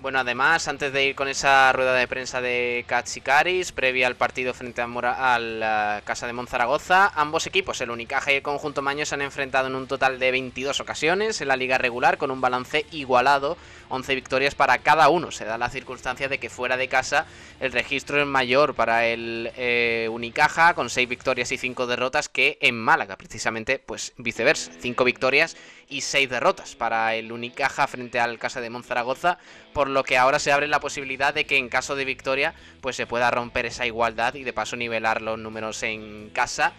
Bueno, además, antes de ir con esa rueda de prensa de Cachicaris, previa al partido frente a, Mora, la Casa de Monzaragoza, ambos equipos, el Unicaja y el conjunto Maño, se han enfrentado en un total de 22 ocasiones en la liga regular con un balance igualado, 11 victorias para cada uno. Se da la circunstancia de que fuera de casa el registro es mayor para el eh, Unicaja, con 6 victorias y 5 derrotas, que en Málaga, precisamente, pues viceversa, 5 victorias y 6 derrotas para el Unicaja frente al Casa de Monzaragoza, por lo que ahora se abre la posibilidad de que en caso de victoria pues se pueda romper esa igualdad y de paso nivelar los números en casa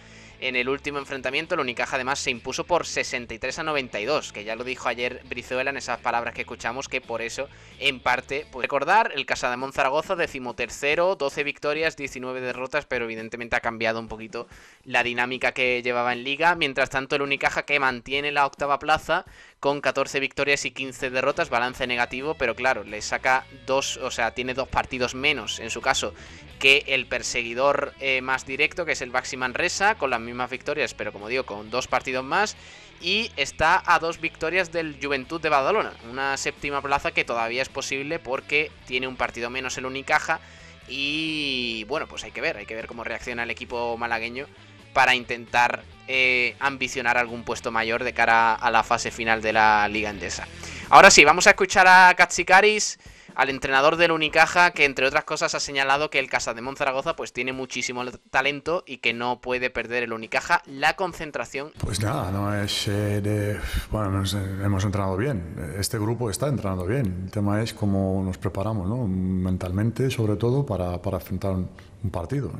en el último enfrentamiento, el Unicaja además se impuso por 63 a 92, que ya lo dijo ayer Brizuela en esas palabras que escuchamos, que por eso, en parte, pues recordar, el Casa de Monzaragoza, decimotercero, 12 victorias, 19 derrotas, pero evidentemente ha cambiado un poquito la dinámica que llevaba en Liga. Mientras tanto, el Unicaja que mantiene la octava plaza con 14 victorias y 15 derrotas, balance negativo, pero claro, le saca dos, o sea, tiene dos partidos menos en su caso que el perseguidor eh, más directo, que es el Baxi Manresa, con las mismas victorias, pero como digo, con dos partidos más. Y está a dos victorias del Juventud de Badalona, una séptima plaza que todavía es posible porque tiene un partido menos el Unicaja. Y bueno, pues hay que ver, hay que ver cómo reacciona el equipo malagueño para intentar eh, ambicionar algún puesto mayor de cara a la fase final de la Liga Endesa. Ahora sí, vamos a escuchar a Katsikaris al entrenador del Unicaja, que entre otras cosas ha señalado que el Casa de Monzaragoza pues tiene muchísimo talento y que no puede perder el Unicaja la concentración.
Pues nada, no es eh, de... Bueno, hemos entrenado bien, este grupo está entrenando bien, el tema es cómo nos preparamos, ¿no? Mentalmente, sobre todo, para, para enfrentar un, partido.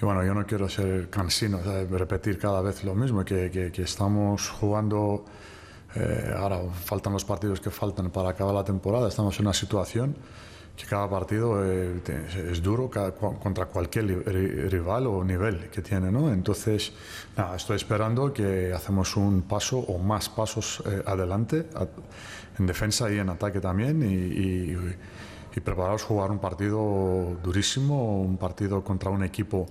Bueno, yo no quiero ser cansino, de repetir cada vez lo mismo, que, que, que estamos jugando eh, ahora faltan los partidos que faltan para acabar la temporada. Estamos en una situación que cada partido eh, es duro contra cualquier rival o nivel que tiene, ¿no? Entonces, nada, estoy esperando que hacemos un paso o más pasos eh, adelante en defensa y en ataque también y, y preparados a jugar un partido durísimo, un partido contra un equipo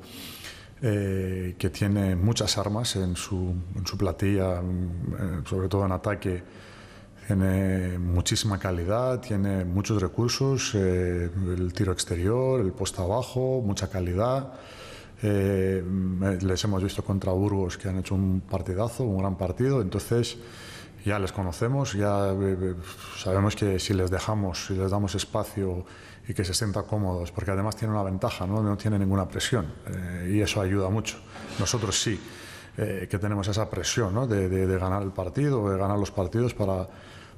eh, que tiene muchas armas en su, en su platilla, mm, sobre todo en ataque. Tiene muchísima calidad, tiene muchos recursos, eh, el tiro exterior, el poste abajo, mucha calidad. Eh, les hemos visto contra Burgos que han hecho un partidazo, un gran partido. Entonces, ya les conocemos, ya sabemos que si les dejamos, si les damos espacio y que se sientan cómodos, porque además tiene una ventaja, no, no tiene ninguna presión y eso ayuda mucho. Nosotros sí. que tenemos esa presión ¿no? de, ganar el partido, de ganar los partidos para,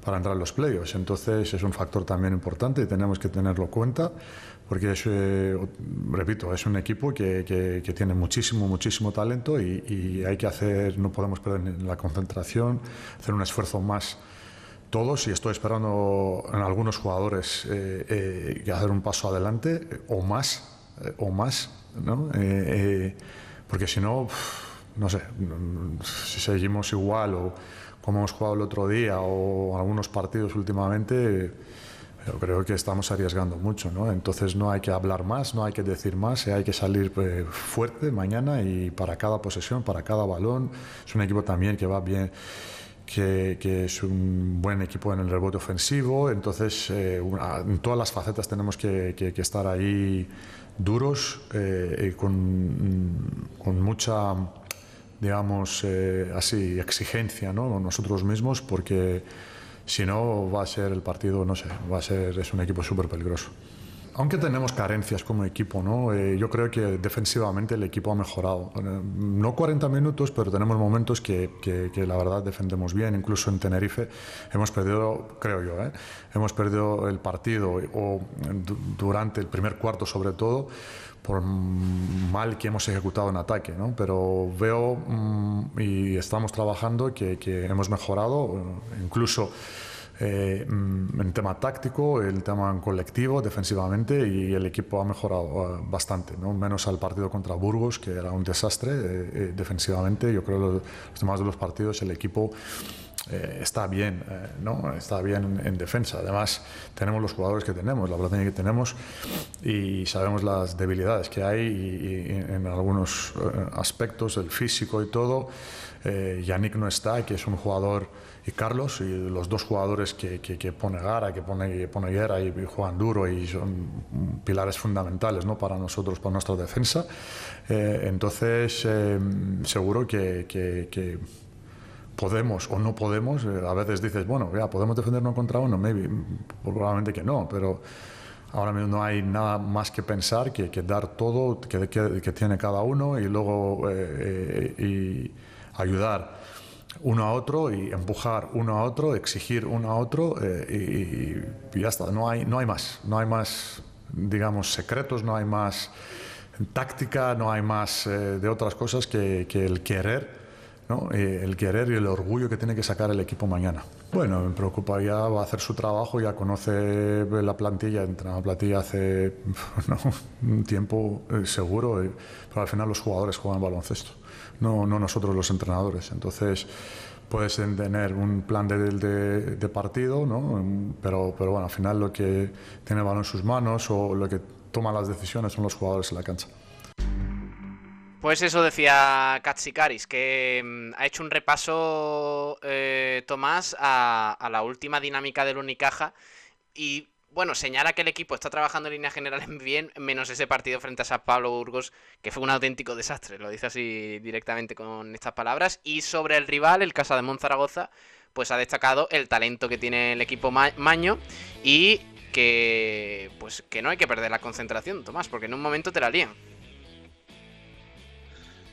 para entrar en los playoffs. Entonces es un factor también importante y tenemos que tenerlo en cuenta porque es, eh, repito, es un equipo que, que, tiene muchísimo, muchísimo talento y, hay que hacer, no podemos perder la concentración, hacer un esfuerzo más todos y estoy esperando en algunos jugadores eh, eh, hacer un paso adelante o más, o más, ¿no? porque si no, no sé, si seguimos igual o como hemos jugado el otro día o algunos partidos últimamente, yo creo que estamos arriesgando mucho, ¿no? Entonces no hay que hablar más, no hay que decir más, hay que salir eh, fuerte mañana y para cada posesión, para cada balón. Es un equipo también que va bien. Que, que, es un buen equipo en el rebote ofensivo, entonces eh, en todas las facetas tenemos que, que, que estar ahí duros eh, y con, con mucha digamos, eh, así, exigencia, ¿no? Nosotros mismos, porque si no va a ser el partido, no sé, va a ser, es un equipo súper peligroso. Aunque tenemos carencias como equipo, ¿no? Eh, yo creo que defensivamente el equipo ha mejorado. No 40 minutos, pero tenemos momentos que, que, que, la verdad defendemos bien. Incluso en Tenerife hemos perdido, creo yo, ¿eh? hemos perdido el partido o durante el primer cuarto sobre todo por mal que hemos ejecutado en ataque, ¿no? pero veo mm, y estamos trabajando que, que hemos mejorado, incluso eh, mm, en tema táctico, el tema colectivo, defensivamente, y el equipo ha mejorado eh, bastante, ¿no? menos al partido contra Burgos, que era un desastre eh, defensivamente. Yo creo que los, los demás de los partidos el equipo eh, está bien, eh, ¿no? Está bien en, defensa. Además, tenemos los jugadores que tenemos, la plantilla que tenemos y sabemos las debilidades que hay y, en algunos eh, aspectos, el físico y todo. Yannick no está, que es un jugador, y Carlos, y los dos jugadores que, que, pone Gara, que pone, que pone Guerra y, juegan duro y son pilares fundamentales ¿no? para nosotros, para nuestra defensa. entonces, seguro que, que podemos o no podemos, eh, a veces dices, bueno, ya podemos defendernos contra uno, maybe, probablemente que no, pero ahora mismo no hay nada más que pensar que, que dar todo que, que, tiene cada uno y luego eh, eh, y ayudar uno a otro y empujar uno a otro, exigir uno a otro y, y, ya está, no hay, no hay más, no hay más, digamos, secretos, no hay más táctica, no hay más de otras cosas que, que el querer eh, el querer y el orgullo que tiene que sacar el equipo mañana. Bueno, me preocupa ya, va a hacer su trabajo, ya conoce la plantilla, entra la plantilla hace un tiempo eh, seguro, eh, pero al final los jugadores juegan baloncesto, no, no nosotros los entrenadores. Entonces, puedes tener un plan de, de, partido, ¿no? pero, pero bueno, al final lo que tiene el balón en sus manos o lo que toma las decisiones son los jugadores en la cancha.
Pues eso decía Katsikaris, que mm, ha hecho un repaso eh, Tomás a, la última dinámica del Unicaja y bueno, señala que el equipo está trabajando en línea general bien, menos ese partido frente a San Pablo Burgos, que fue un auténtico desastre, lo dice así directamente con estas palabras. Y sobre el rival, el Casa de Monzaragoza, pues ha destacado el talento que tiene el equipo Maño y que pues que no hay que perder la concentración, Tomás, porque en un momento te la lían.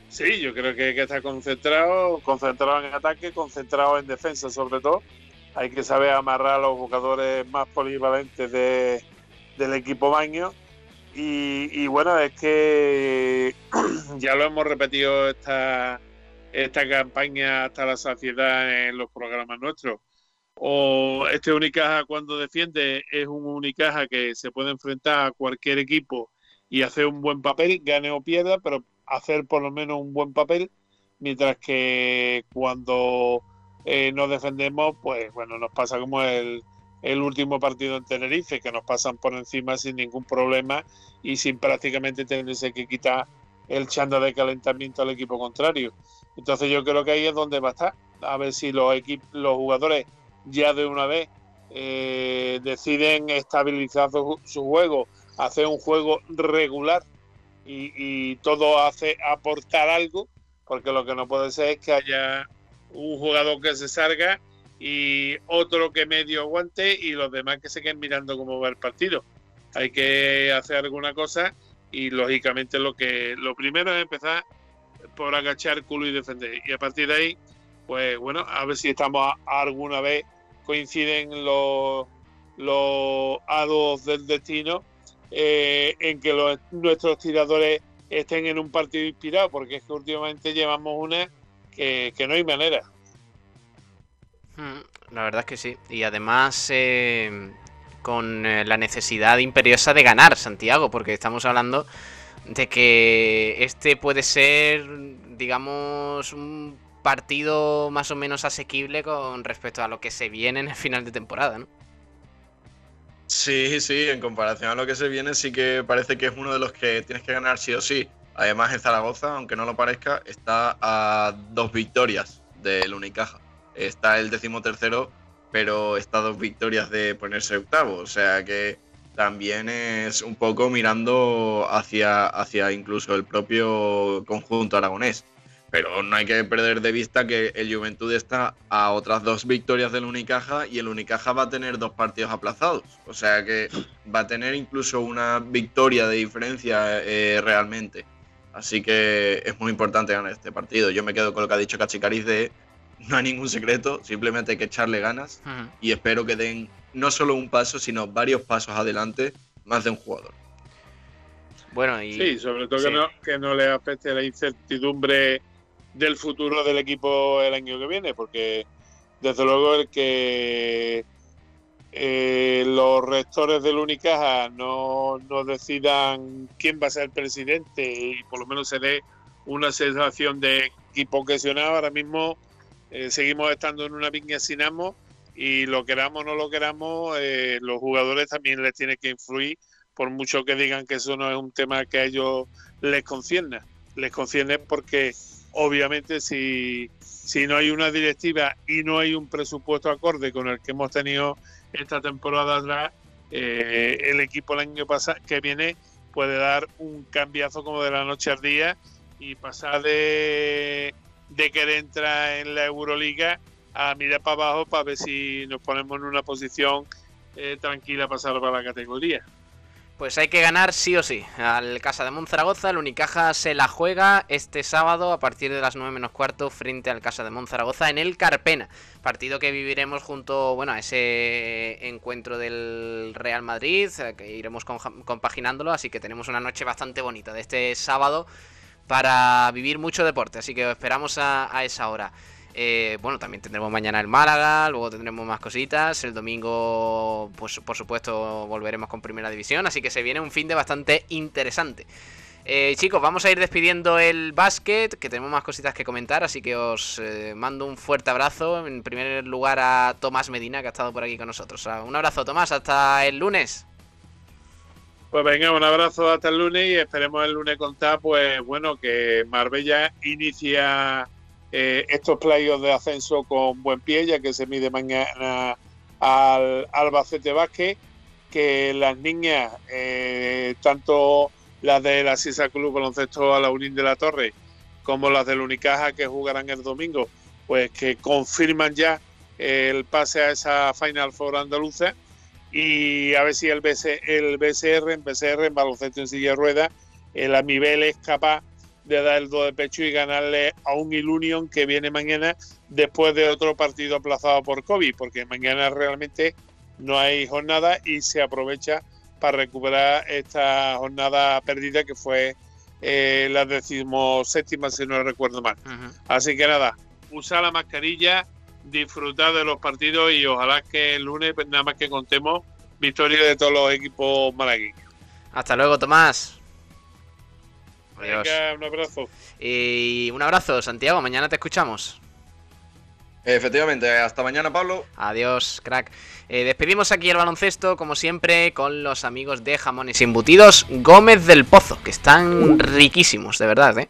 Sí, yo creo que hay que estar concentrado, concentrado en ataque, concentrado en defensa sobre todo. Hay que saber amarrar a los jugadores más polivalentes de, del equipo baño. Y, bueno, es que ya lo hemos repetido esta, esta campaña hasta la saciedad en los programas nuestros. O este Unicaja cuando defiende es un Unicaja que se puede enfrentar a cualquier equipo y hacer un buen papel, gane o pierda, pero hacer por lo menos un buen papel, mientras que cuando eh, nos defendemos, pues bueno, nos pasa como el, el último partido en Tenerife, que nos pasan por encima sin ningún problema y sin prácticamente tenerse que quitar el chanda de calentamiento al equipo contrario. Entonces yo creo que ahí es donde va a estar. A ver si los, los jugadores ya de una vez eh, deciden estabilizar su, su, juego, hacer un juego regular y, todo hace aportar algo, porque lo que no puede ser es que haya un jugador que se salga y otro que medio aguante y los demás que se queden mirando cómo va el partido. Hay que hacer alguna cosa y lógicamente lo que lo primero es empezar por agachar culo y defender y a partir de ahí pues bueno a ver si estamos alguna vez coinciden los los hados del destino eh, en que los, nuestros tiradores estén en un partido inspirado porque es que últimamente llevamos una que, que no hay manera
Hmm, la verdad es que sí. Y además eh, con eh, la necesidad imperiosa de ganar Santiago, porque estamos hablando de que este puede ser, digamos, un partido más o menos asequible con respecto a lo que se viene en el final de temporada, ¿no?
Sí, sí, en comparación a lo que se viene, sí que parece que es uno de los que tienes que ganar sí o sí. Además, en Zaragoza, aunque no lo parezca, está a dos victorias del Unicaja está el decimotercero, pero está dos victorias de ponerse octavo. O sea que también es un poco mirando hacia, hacia incluso el propio conjunto aragonés. Pero no hay que perder de vista que el Juventud está a otras dos victorias del Unicaja y el Unicaja va a tener dos partidos aplazados. O sea que va a tener incluso una victoria de diferencia eh, realmente. Así que es muy importante ganar este partido. Yo me quedo con lo que ha dicho Cachicariz de no hay ningún secreto, simplemente hay que echarle ganas y espero que den no solo un paso, sino varios pasos adelante más de un jugador.
Bueno, y...
Sí, sobre todo Que, no, que no le afecte la incertidumbre del futuro del equipo el año que viene, porque desde luego el que eh, los rectores del Unicaja no, decidan quién va a ser el presidente y por lo menos se dé una sensación de equipo cohesionado, ahora mismo eh, seguimos estando en una piña sin amo y lo queramos o no lo queramos, eh, los jugadores también les tiene que influir, por mucho que digan que eso no es un tema que a ellos les concierne. Les concierne porque obviamente si no hay una directiva y no hay un presupuesto acorde con el que hemos tenido esta temporada atrás, eh, el equipo el año pasado que viene puede dar un cambiazo como de la noche al día y pasar de de querer entrar en la Euroliga a mirar para abajo para ver si nos ponemos en una posición eh, tranquila para salvar la categoría.
Pues hay que ganar sí o sí. Al Casa de Monzaragoza, el Unicaja se la juega este sábado a partir de las 9 menos cuarto frente al Casa de Monzaragoza en el Carpena. Partido que viviremos junto bueno, a ese encuentro del Real Madrid, eh, que iremos compaginándolo, así que tenemos una noche bastante bonita de este sábado para vivir mucho deporte. Así que esperamos a, esa hora. Eh, bueno, también tendremos mañana el Málaga, luego tendremos más cositas. El domingo, pues por supuesto, volveremos con Primera División. Así que se viene un fin de bastante interesante. Eh, chicos, vamos a ir despidiendo el básquet, que tenemos más cositas que comentar, así que os eh, mando un fuerte abrazo. En primer lugar a Tomás Medina, que ha estado por aquí con nosotros. Un abrazo, Tomás, hasta el lunes.
Pues venga, un abrazo hasta el lunes y esperemos el lunes contar, pues bueno, que Marbella inicia eh, estos playos de ascenso con buen pie, ya que se mide mañana al Albacete Vázquez, que las niñas, eh, tanto las de la Sisa Club Baloncesto a la Unín de la Torre, como las del Unicaja que jugarán el domingo, pues que confirman ya el pase a esa Final Four andaluza. Y a ver si el, BC, BCR, en BCR, baloncesto en silla de ruedas, el Amibel es capaz de dar el do de pecho y ganarle a un Ilunion que viene mañana después de otro partido aplazado por COVID, porque mañana realmente no hay jornada y se aprovecha para recuperar esta jornada perdida que fue eh, la decimoséptima, si no recuerdo mal. Así que nada, usa la mascarilla, disfrutar de los partidos y ojalá que el lunes pues, nada más que contemos victoria de todos los equipos malagueños.
Hasta luego, Tomás.
Adiós. un abrazo.
Y un abrazo, Santiago. Mañana te escuchamos.
Efectivamente, hasta mañana, Pablo.
Adiós, crack. Eh, despedimos aquí el baloncesto, como siempre, con los amigos de Jamones Embutidos Gómez del Pozo, que están riquísimos, de verdad, ¿eh?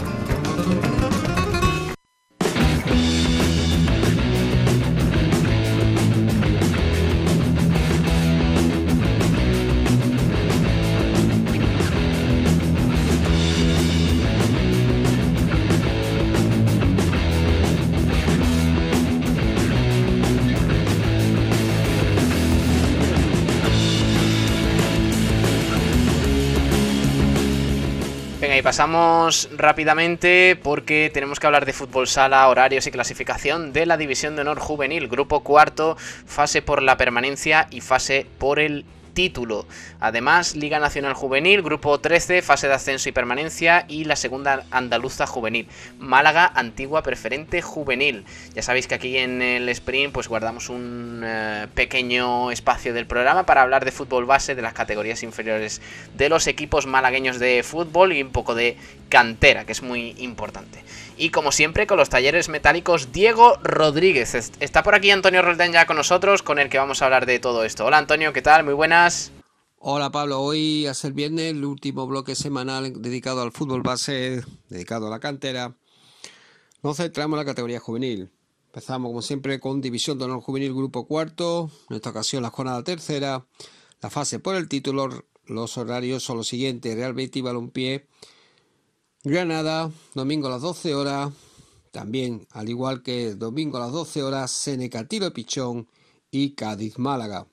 Pasamos rápidamente porque tenemos que hablar de fútbol sala, horarios y clasificación de la División de Honor Juvenil, grupo cuarto, fase por la permanencia y fase por el título. Además, Liga Nacional Juvenil, Grupo 13, fase de ascenso y permanencia y la segunda andaluza juvenil. Málaga, antigua preferente juvenil. Ya sabéis que aquí en el sprint pues guardamos un eh, pequeño espacio del programa para hablar de fútbol base, de las categorías inferiores de los equipos malagueños de fútbol y un poco de cantera, que es muy importante. Y como siempre, con los talleres metálicos Diego Rodríguez. Está por aquí Antonio Roldán ya con nosotros, con el que vamos a hablar de todo esto. Hola Antonio, ¿qué tal? Muy buenas.
Hola Pablo, hoy a ser viernes, el último bloque semanal dedicado al fútbol base, dedicado a la cantera. Nos centramos en la categoría juvenil. Empezamos como siempre con División de Honor Juvenil Grupo Cuarto, en esta ocasión la jornada tercera, la fase por el título, los horarios son los siguientes, Real Betis Balompié Granada, domingo a las 12 horas. También, al igual que domingo a las 12 horas, Seneca Tiro Pichón y Cádiz Málaga.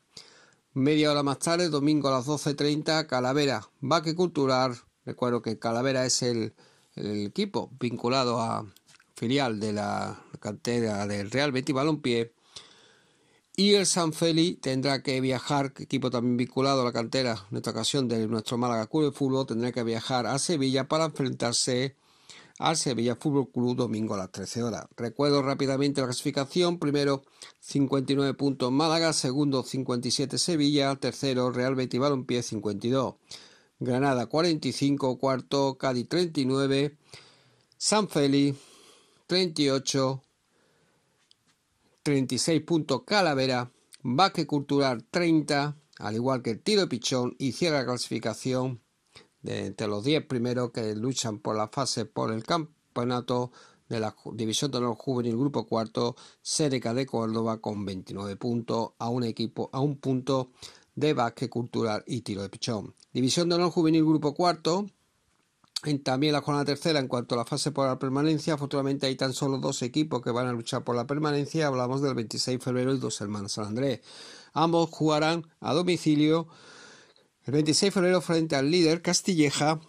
Media hora más tarde, domingo a las 12.30, Calavera, Baque Cultural. Recuerdo que Calavera es el, el equipo vinculado a filial de la cantera del Real Betis Balompié y el San Feli tendrá que viajar, equipo también vinculado a la cantera, en esta ocasión de nuestro Málaga Club de Fútbol, tendrá que viajar a Sevilla para enfrentarse al Sevilla Fútbol Club domingo a las 13 horas. Recuerdo rápidamente la clasificación. Primero 59 puntos Málaga, segundo 57 Sevilla, tercero Real Betis Balompié 52. Granada 45, cuarto Cádiz 39, San Feli 38, 36 puntos Calavera, Baque Cultural 30, al igual que el Tiro de Pichón y cierra la clasificación de entre los 10 primeros que luchan por la fase por el campeonato de la División de los Juvenil Grupo Cuarto, Seneca de Córdoba con 29 puntos a un equipo a un punto de Baque Cultural y Tiro de Pichón. División de Honor Juvenil Grupo Cuarto, también la jornada tercera, en cuanto a la fase por la permanencia, afortunadamente hay tan solo dos equipos que van a luchar por la permanencia. Hablamos del 26 de febrero y dos hermanos San Andrés. Ambos jugarán a domicilio el 26 de febrero frente al líder Castilleja,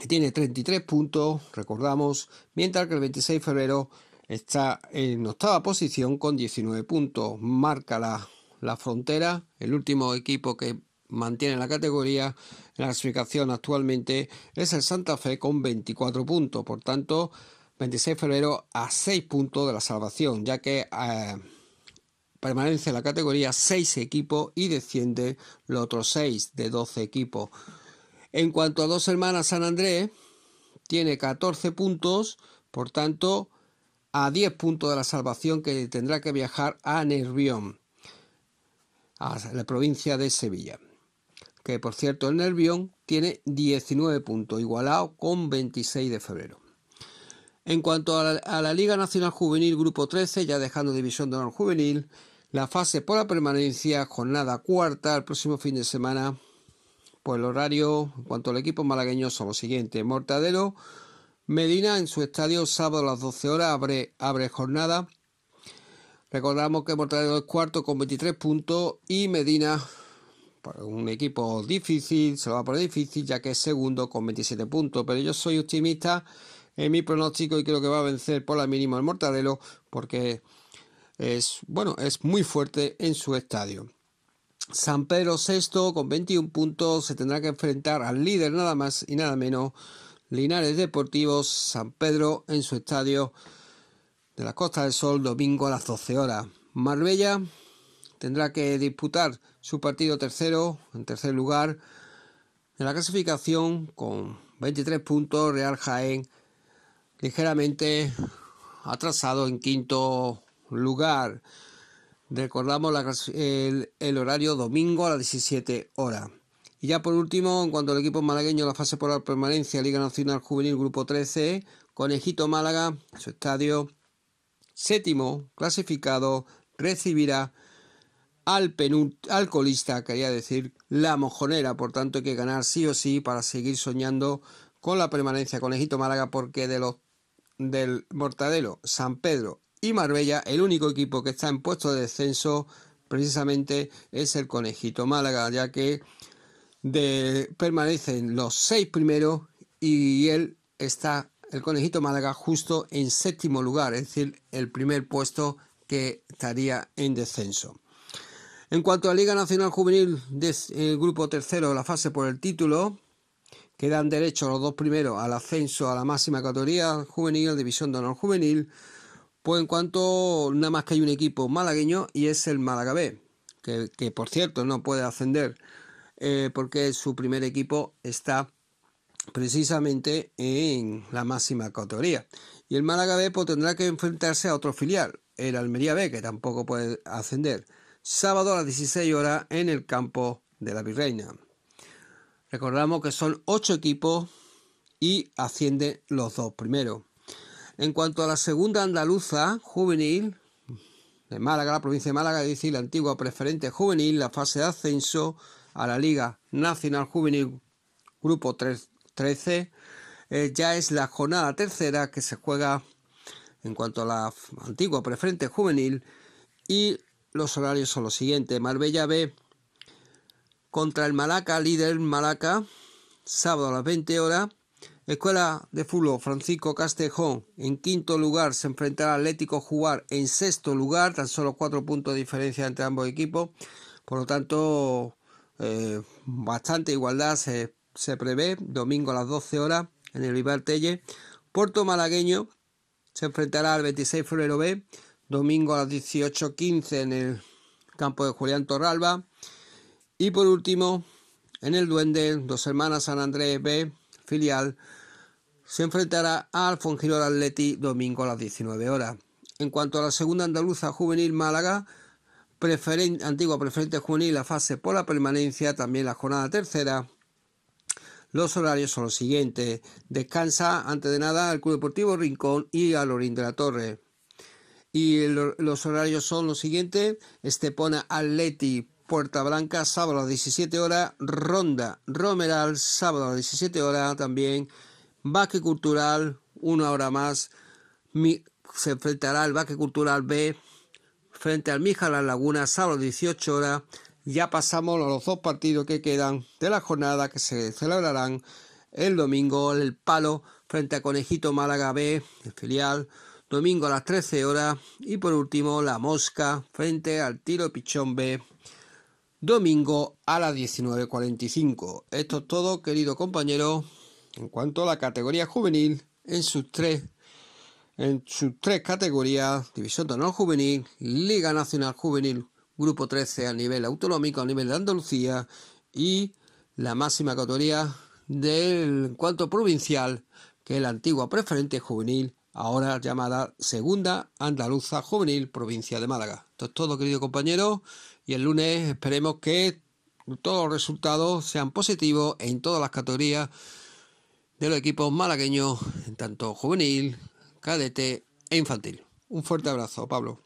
que tiene 33 puntos, recordamos, mientras que el 26 de febrero está en octava posición con 19 puntos. Marca la, la frontera, el último equipo que mantiene la categoría la clasificación actualmente es el Santa Fe con 24 puntos. Por tanto, 26 de febrero a 6 puntos de la salvación, ya que eh, permanece en la categoría 6 equipos y desciende los otros 6 de 12 equipos. En cuanto a dos hermanas San Andrés, tiene 14 puntos, por tanto, a 10 puntos de la salvación que tendrá que viajar a Nervión, a la provincia de Sevilla que por cierto el Nervión tiene 19 puntos, igualado con 26 de febrero. En cuanto a la, Liga Nacional Juvenil Grupo 13, ya dejando División de Honor Juvenil, la fase por la permanencia, jornada cuarta, el próximo fin de semana, pues el horario, en cuanto al equipo malagueño, son los siguientes. Mortadelo, Medina en su estadio, sábado a las 12 horas, abre, abre jornada. Recordamos que Mortadelo es cuarto con 23 puntos y Medina un equipo difícil, se lo va a poner difícil ya que es segundo con 27 puntos, pero yo soy optimista en mi pronóstico y creo que va a vencer por la mínima el Mortadelo porque es, bueno, es muy fuerte en su estadio. San Pedro sexto con 21 puntos se tendrá que enfrentar al líder nada más y nada menos Linares Deportivos San Pedro en su estadio de la Costa del Sol domingo a las 12 horas. Marbella tendrá que disputar su partido tercero, en tercer lugar, en la clasificación con 23 puntos, Real Jaén ligeramente atrasado en quinto lugar. Recordamos el, el, horario domingo a las 17 horas. Y ya por último, en cuanto al equipo malagueño, la fase por la permanencia, Liga Nacional Juvenil Grupo 13, Conejito Málaga, su estadio séptimo clasificado, recibirá al, al colista, quería decir, la mojonera. Por tanto, hay que ganar sí o sí para seguir soñando con la permanencia Conejito Málaga, porque de los del Mortadelo, San Pedro y Marbella, el único equipo que está en puesto de descenso precisamente es el Conejito Málaga, ya que permanecen los seis primeros y él está, el Conejito Málaga, justo en séptimo lugar, es decir, el primer puesto que estaría en descenso. En cuanto a Liga Nacional Juvenil, el grupo tercero, la fase por el título, quedan derechos los dos primeros al ascenso a la máxima categoría juvenil, división de honor juvenil. Pues en cuanto nada más que hay un equipo malagueño y es el Málaga B, que, por cierto no puede ascender eh, porque su primer equipo está precisamente en la máxima categoría. Y el Málaga B pues, tendrá que enfrentarse a otro filial, el Almería B, que tampoco puede ascender sábado a las 16 horas en el campo de la Virreina. Recordamos que son ocho equipos y ascienden los dos primeros. En cuanto a la segunda andaluza juvenil, de Málaga, la provincia de Málaga, es decir, la antigua preferente juvenil, la fase de ascenso a la Liga Nacional Juvenil Grupo 13, eh, ya es la jornada tercera que se juega en cuanto a la antigua preferente juvenil y los horarios son los siguientes. Marbella B contra el Malaca, líder Malaca, sábado a las 20 horas. Escuela de Fútbol Francisco Castejón en quinto lugar se enfrentará al Atlético Jugar en sexto lugar, tan solo cuatro puntos de diferencia entre ambos equipos. Por lo tanto, eh, bastante igualdad se, prevé. Domingo a las 12 horas en el Vivar Telle. Puerto Malagueño se enfrentará al 26 Febrero B domingo a las 18.15 en el campo de Julián Torralba. Y por último, en el Duende, Dos Hermanas San Andrés B, filial, se enfrentará a Alfongiro Atleti domingo a las 19 horas. En cuanto a la segunda andaluza juvenil Málaga, antigua preferente juvenil, la fase por la permanencia, también la jornada tercera. Los horarios son los siguientes. Descansa, antes de nada, el Club Deportivo Rincón y Alorín de la Torre. Y los horarios son los siguientes. Estepona Atleti, Puerta Blanca, sábado a las 17 horas. Ronda Romeral, sábado a las 17 horas también. Baque Cultural, una hora más. se enfrentará al Baque Cultural B frente al Mija La Laguna, sábado a las 18 horas. Ya pasamos a los dos partidos que quedan de la jornada que se celebrarán el domingo. El Palo frente a Conejito Málaga B, el filial domingo a las 13 horas y por último la mosca frente al tiro pichón B domingo a las 19.45. Esto es todo, querido compañero, en cuanto a la categoría juvenil en sus tres en sus tres categorías, División de Honor Juvenil, Liga Nacional Juvenil, Grupo 13 a nivel autonómico, a nivel de Andalucía y la máxima categoría del cuanto provincial, que es la antigua preferente juvenil ahora llamada Segunda Andaluza Juvenil, provincia de Málaga. Esto es todo, querido compañero, y el lunes esperemos que todos los resultados sean positivos en todas las categorías de los equipos malagueños, en tanto juvenil, cadete e infantil. Un fuerte abrazo, Pablo.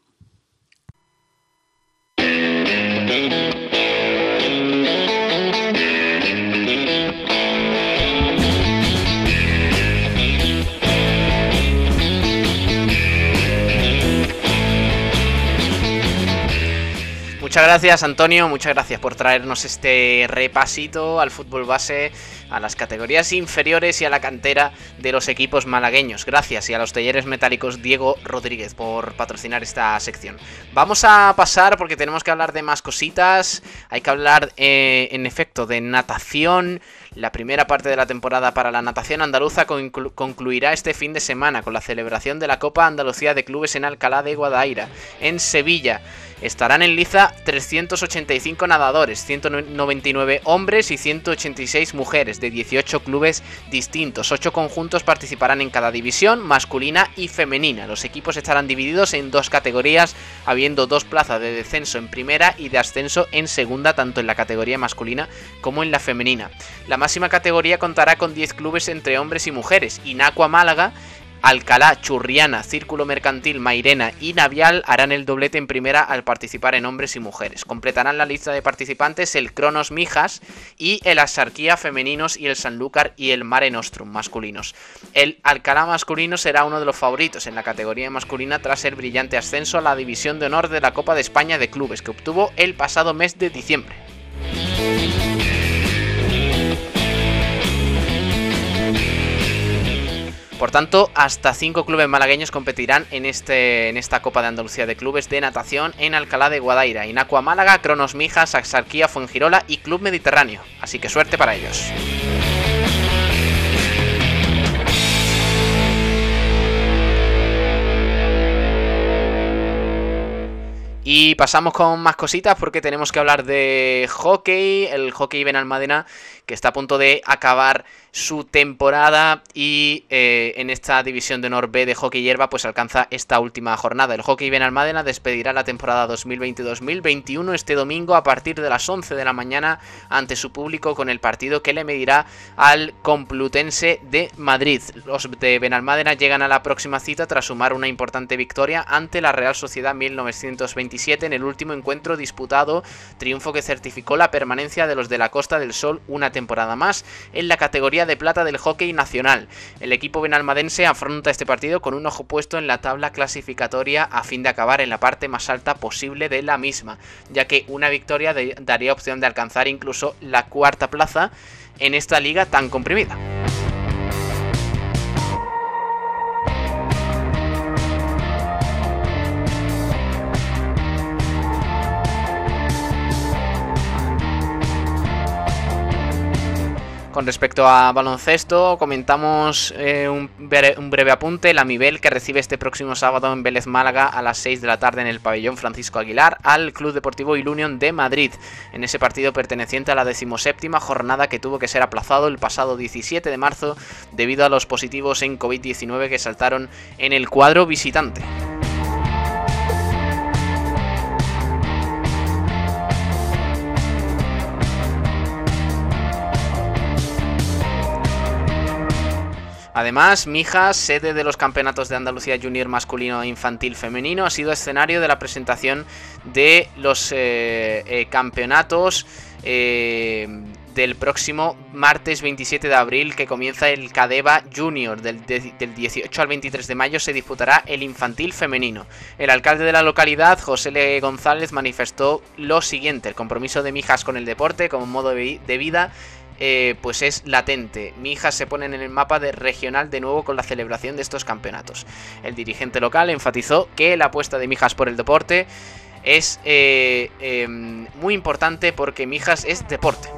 Muchas gracias Antonio, muchas gracias por traernos este repasito al fútbol base, a las categorías inferiores y a la cantera de los equipos malagueños. Gracias y a los talleres metálicos Diego Rodríguez por patrocinar esta sección. Vamos a pasar porque tenemos que hablar de más cositas, hay que hablar eh, en efecto de natación. La primera parte de la temporada para la natación andaluza concluirá este fin de semana con la celebración de la Copa Andalucía de Clubes en Alcalá de Guadaira, en Sevilla. Estarán en liza 385 nadadores, 199 hombres y 186 mujeres de 18 clubes distintos. 8 conjuntos participarán en cada división, masculina y femenina. Los equipos estarán divididos en dos categorías, habiendo dos plazas de descenso en primera y de ascenso en segunda, tanto en la categoría masculina como en la femenina. La máxima categoría contará con 10 clubes entre hombres y mujeres. Inacua Málaga Alcalá, Churriana, Círculo Mercantil, Mairena y Navial harán el doblete en primera al participar en hombres y mujeres. Completarán la lista de participantes el Cronos Mijas y el Asarquía femeninos y el Sanlúcar y el Mare Nostrum masculinos. El Alcalá masculino será uno de los favoritos en la categoría masculina tras el brillante ascenso a la división de honor de la Copa de España de Clubes que obtuvo el pasado mes de diciembre. Por tanto, hasta cinco clubes malagueños competirán en, este, en esta Copa de Andalucía de Clubes de Natación en Alcalá de Guadaira, Inacua Málaga, Cronos Mijas, Axarquía Fuengirola y Club Mediterráneo. Así que suerte para ellos. Y pasamos con más cositas porque tenemos que hablar de hockey, el hockey Benalmádena que está a punto de acabar su temporada y eh, en esta división de honor B de hockey hierba pues alcanza esta última jornada. El hockey Benalmádena despedirá la temporada 2020-2021 este domingo a partir de las 11 de la mañana ante su público con el partido que le medirá al Complutense de Madrid. Los de Benalmádena llegan a la próxima cita tras sumar una importante victoria ante la Real Sociedad 1927 en el último encuentro disputado, triunfo que certificó la permanencia de los de la Costa del Sol una temporada más en la categoría de plata del hockey nacional. El equipo benalmadense afronta este partido con un ojo puesto en la tabla clasificatoria a fin de acabar en la parte más alta posible de la misma, ya que una victoria daría opción de alcanzar incluso la cuarta plaza en esta liga tan comprimida. Con respecto a baloncesto, comentamos eh, un, breve, apunte. La Mibel que recibe este próximo sábado en Vélez Málaga a las 6 de la tarde en el pabellón Francisco Aguilar al Club Deportivo Ilunion de Madrid. En ese partido perteneciente a la decimoséptima jornada que tuvo que ser aplazado el pasado 17 de marzo debido a los positivos en COVID-19 que saltaron en el cuadro visitante. Además, Mijas, sede de los campeonatos de Andalucía Junior masculino e infantil femenino, ha sido escenario de la presentación de los eh, eh, campeonatos eh, del próximo martes 27 de abril que comienza el Cadeva Junior. Del, del, 18 al 23 de mayo se disputará el infantil femenino. El alcalde de la localidad, José L. González, manifestó lo siguiente, el compromiso de Mijas con el deporte como modo de vida eh, pues es latente. Mi hija se pone en el mapa de regional de nuevo con la celebración de estos campeonatos. El dirigente local enfatizó que la apuesta de Mijas por el deporte es eh, em, muy importante porque Mijas es deporte.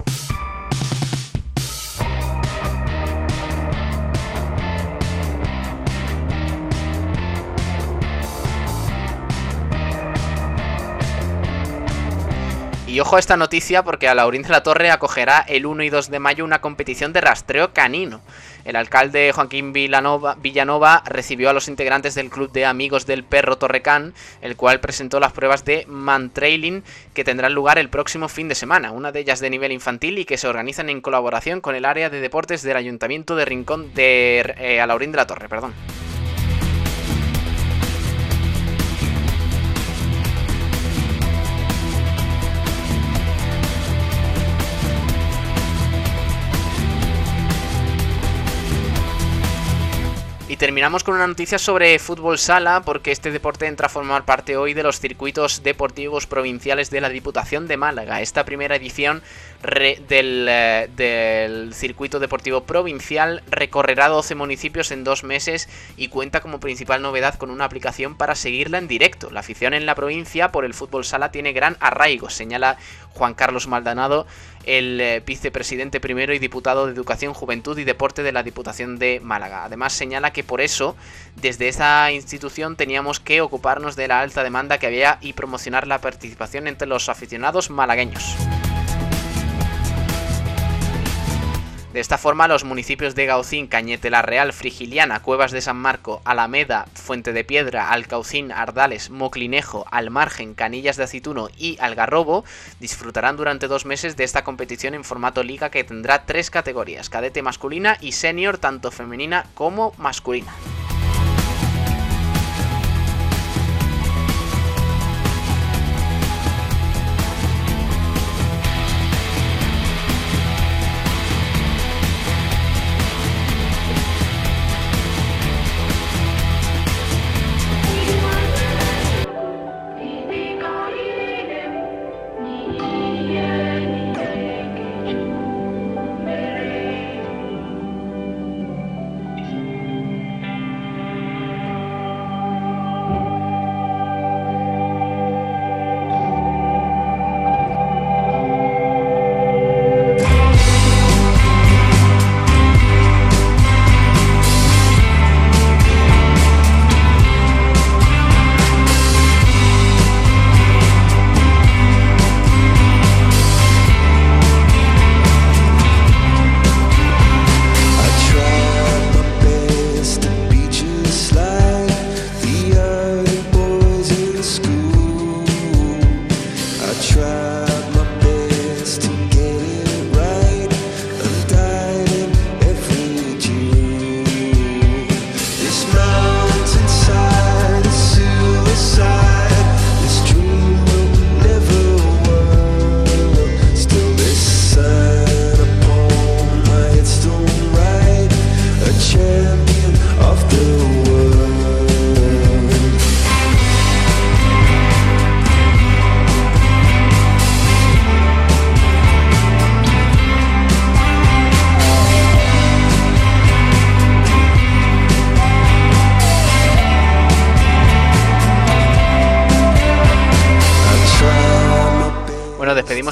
Y ojo a esta noticia porque a Laurín de la Torre acogerá el 1 y 2 de mayo una competición de rastreo canino. El alcalde Joaquín Villanova recibió a los integrantes del Club de Amigos del Perro Torrecán, el cual presentó las pruebas de mantrailing que tendrán lugar el próximo fin de semana, una de ellas de nivel infantil y que se organizan en colaboración con el área de deportes del Ayuntamiento de Rincón de eh, Alaurín de la Torre. Perdón. Terminamos con una noticia sobre fútbol sala, porque este deporte entra a formar parte hoy de los circuitos deportivos provinciales de la Diputación de Málaga. Esta primera edición del, eh, del, circuito deportivo provincial recorrerá 12 municipios en dos meses y cuenta como principal novedad con una aplicación para seguirla en directo. La afición en la provincia por el fútbol sala tiene gran arraigo, señala Juan Carlos Maldonado, el eh, vicepresidente primero y diputado de Educación, Juventud y Deporte de la Diputación de Málaga. Además señala que por eso desde esa institución teníamos que ocuparnos de la alta demanda que había y promocionar la participación entre los aficionados malagueños. De esta forma, los municipios de Gaucín, Cañete la Real, Frigiliana, Cuevas de San Marco, Alameda, Fuente de Piedra, Alcaucín, Ardales, Moclinejo, Almargen, Canillas de Aceituno y Algarrobo disfrutarán durante dos meses de esta competición en formato liga que tendrá tres categorías, cadete masculina y senior tanto femenina como masculina.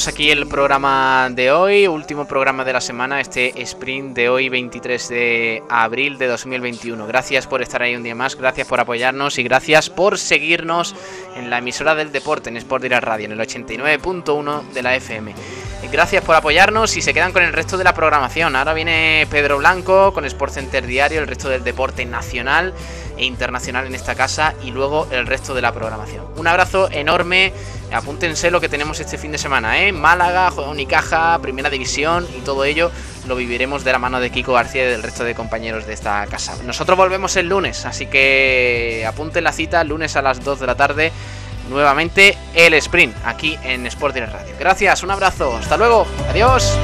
Aquí el programa de hoy, último programa de la semana, este sprint de hoy 23 de abril de 2021. Gracias por estar ahí un día más, gracias por apoyarnos y gracias por seguirnos en la emisora del deporte en Sport Direct Radio, en el 89.1 de la FM. Gracias por apoyarnos y se quedan con el resto de la programación. Ahora viene Pedro Blanco con Sport Center Diario, el resto del deporte nacional e internacional en esta casa y luego el resto de la programación. Un abrazo enorme apúntense lo que tenemos este fin de semana, ¿eh? Málaga, Unicaja, Primera División y todo ello lo viviremos de la mano de Kiko García y del resto de compañeros de esta casa. Nosotros volvemos el lunes, así que apunten la cita, lunes a las 2 de la tarde, nuevamente el sprint aquí en Sport Radio. Gracias, un abrazo, hasta luego, adiós.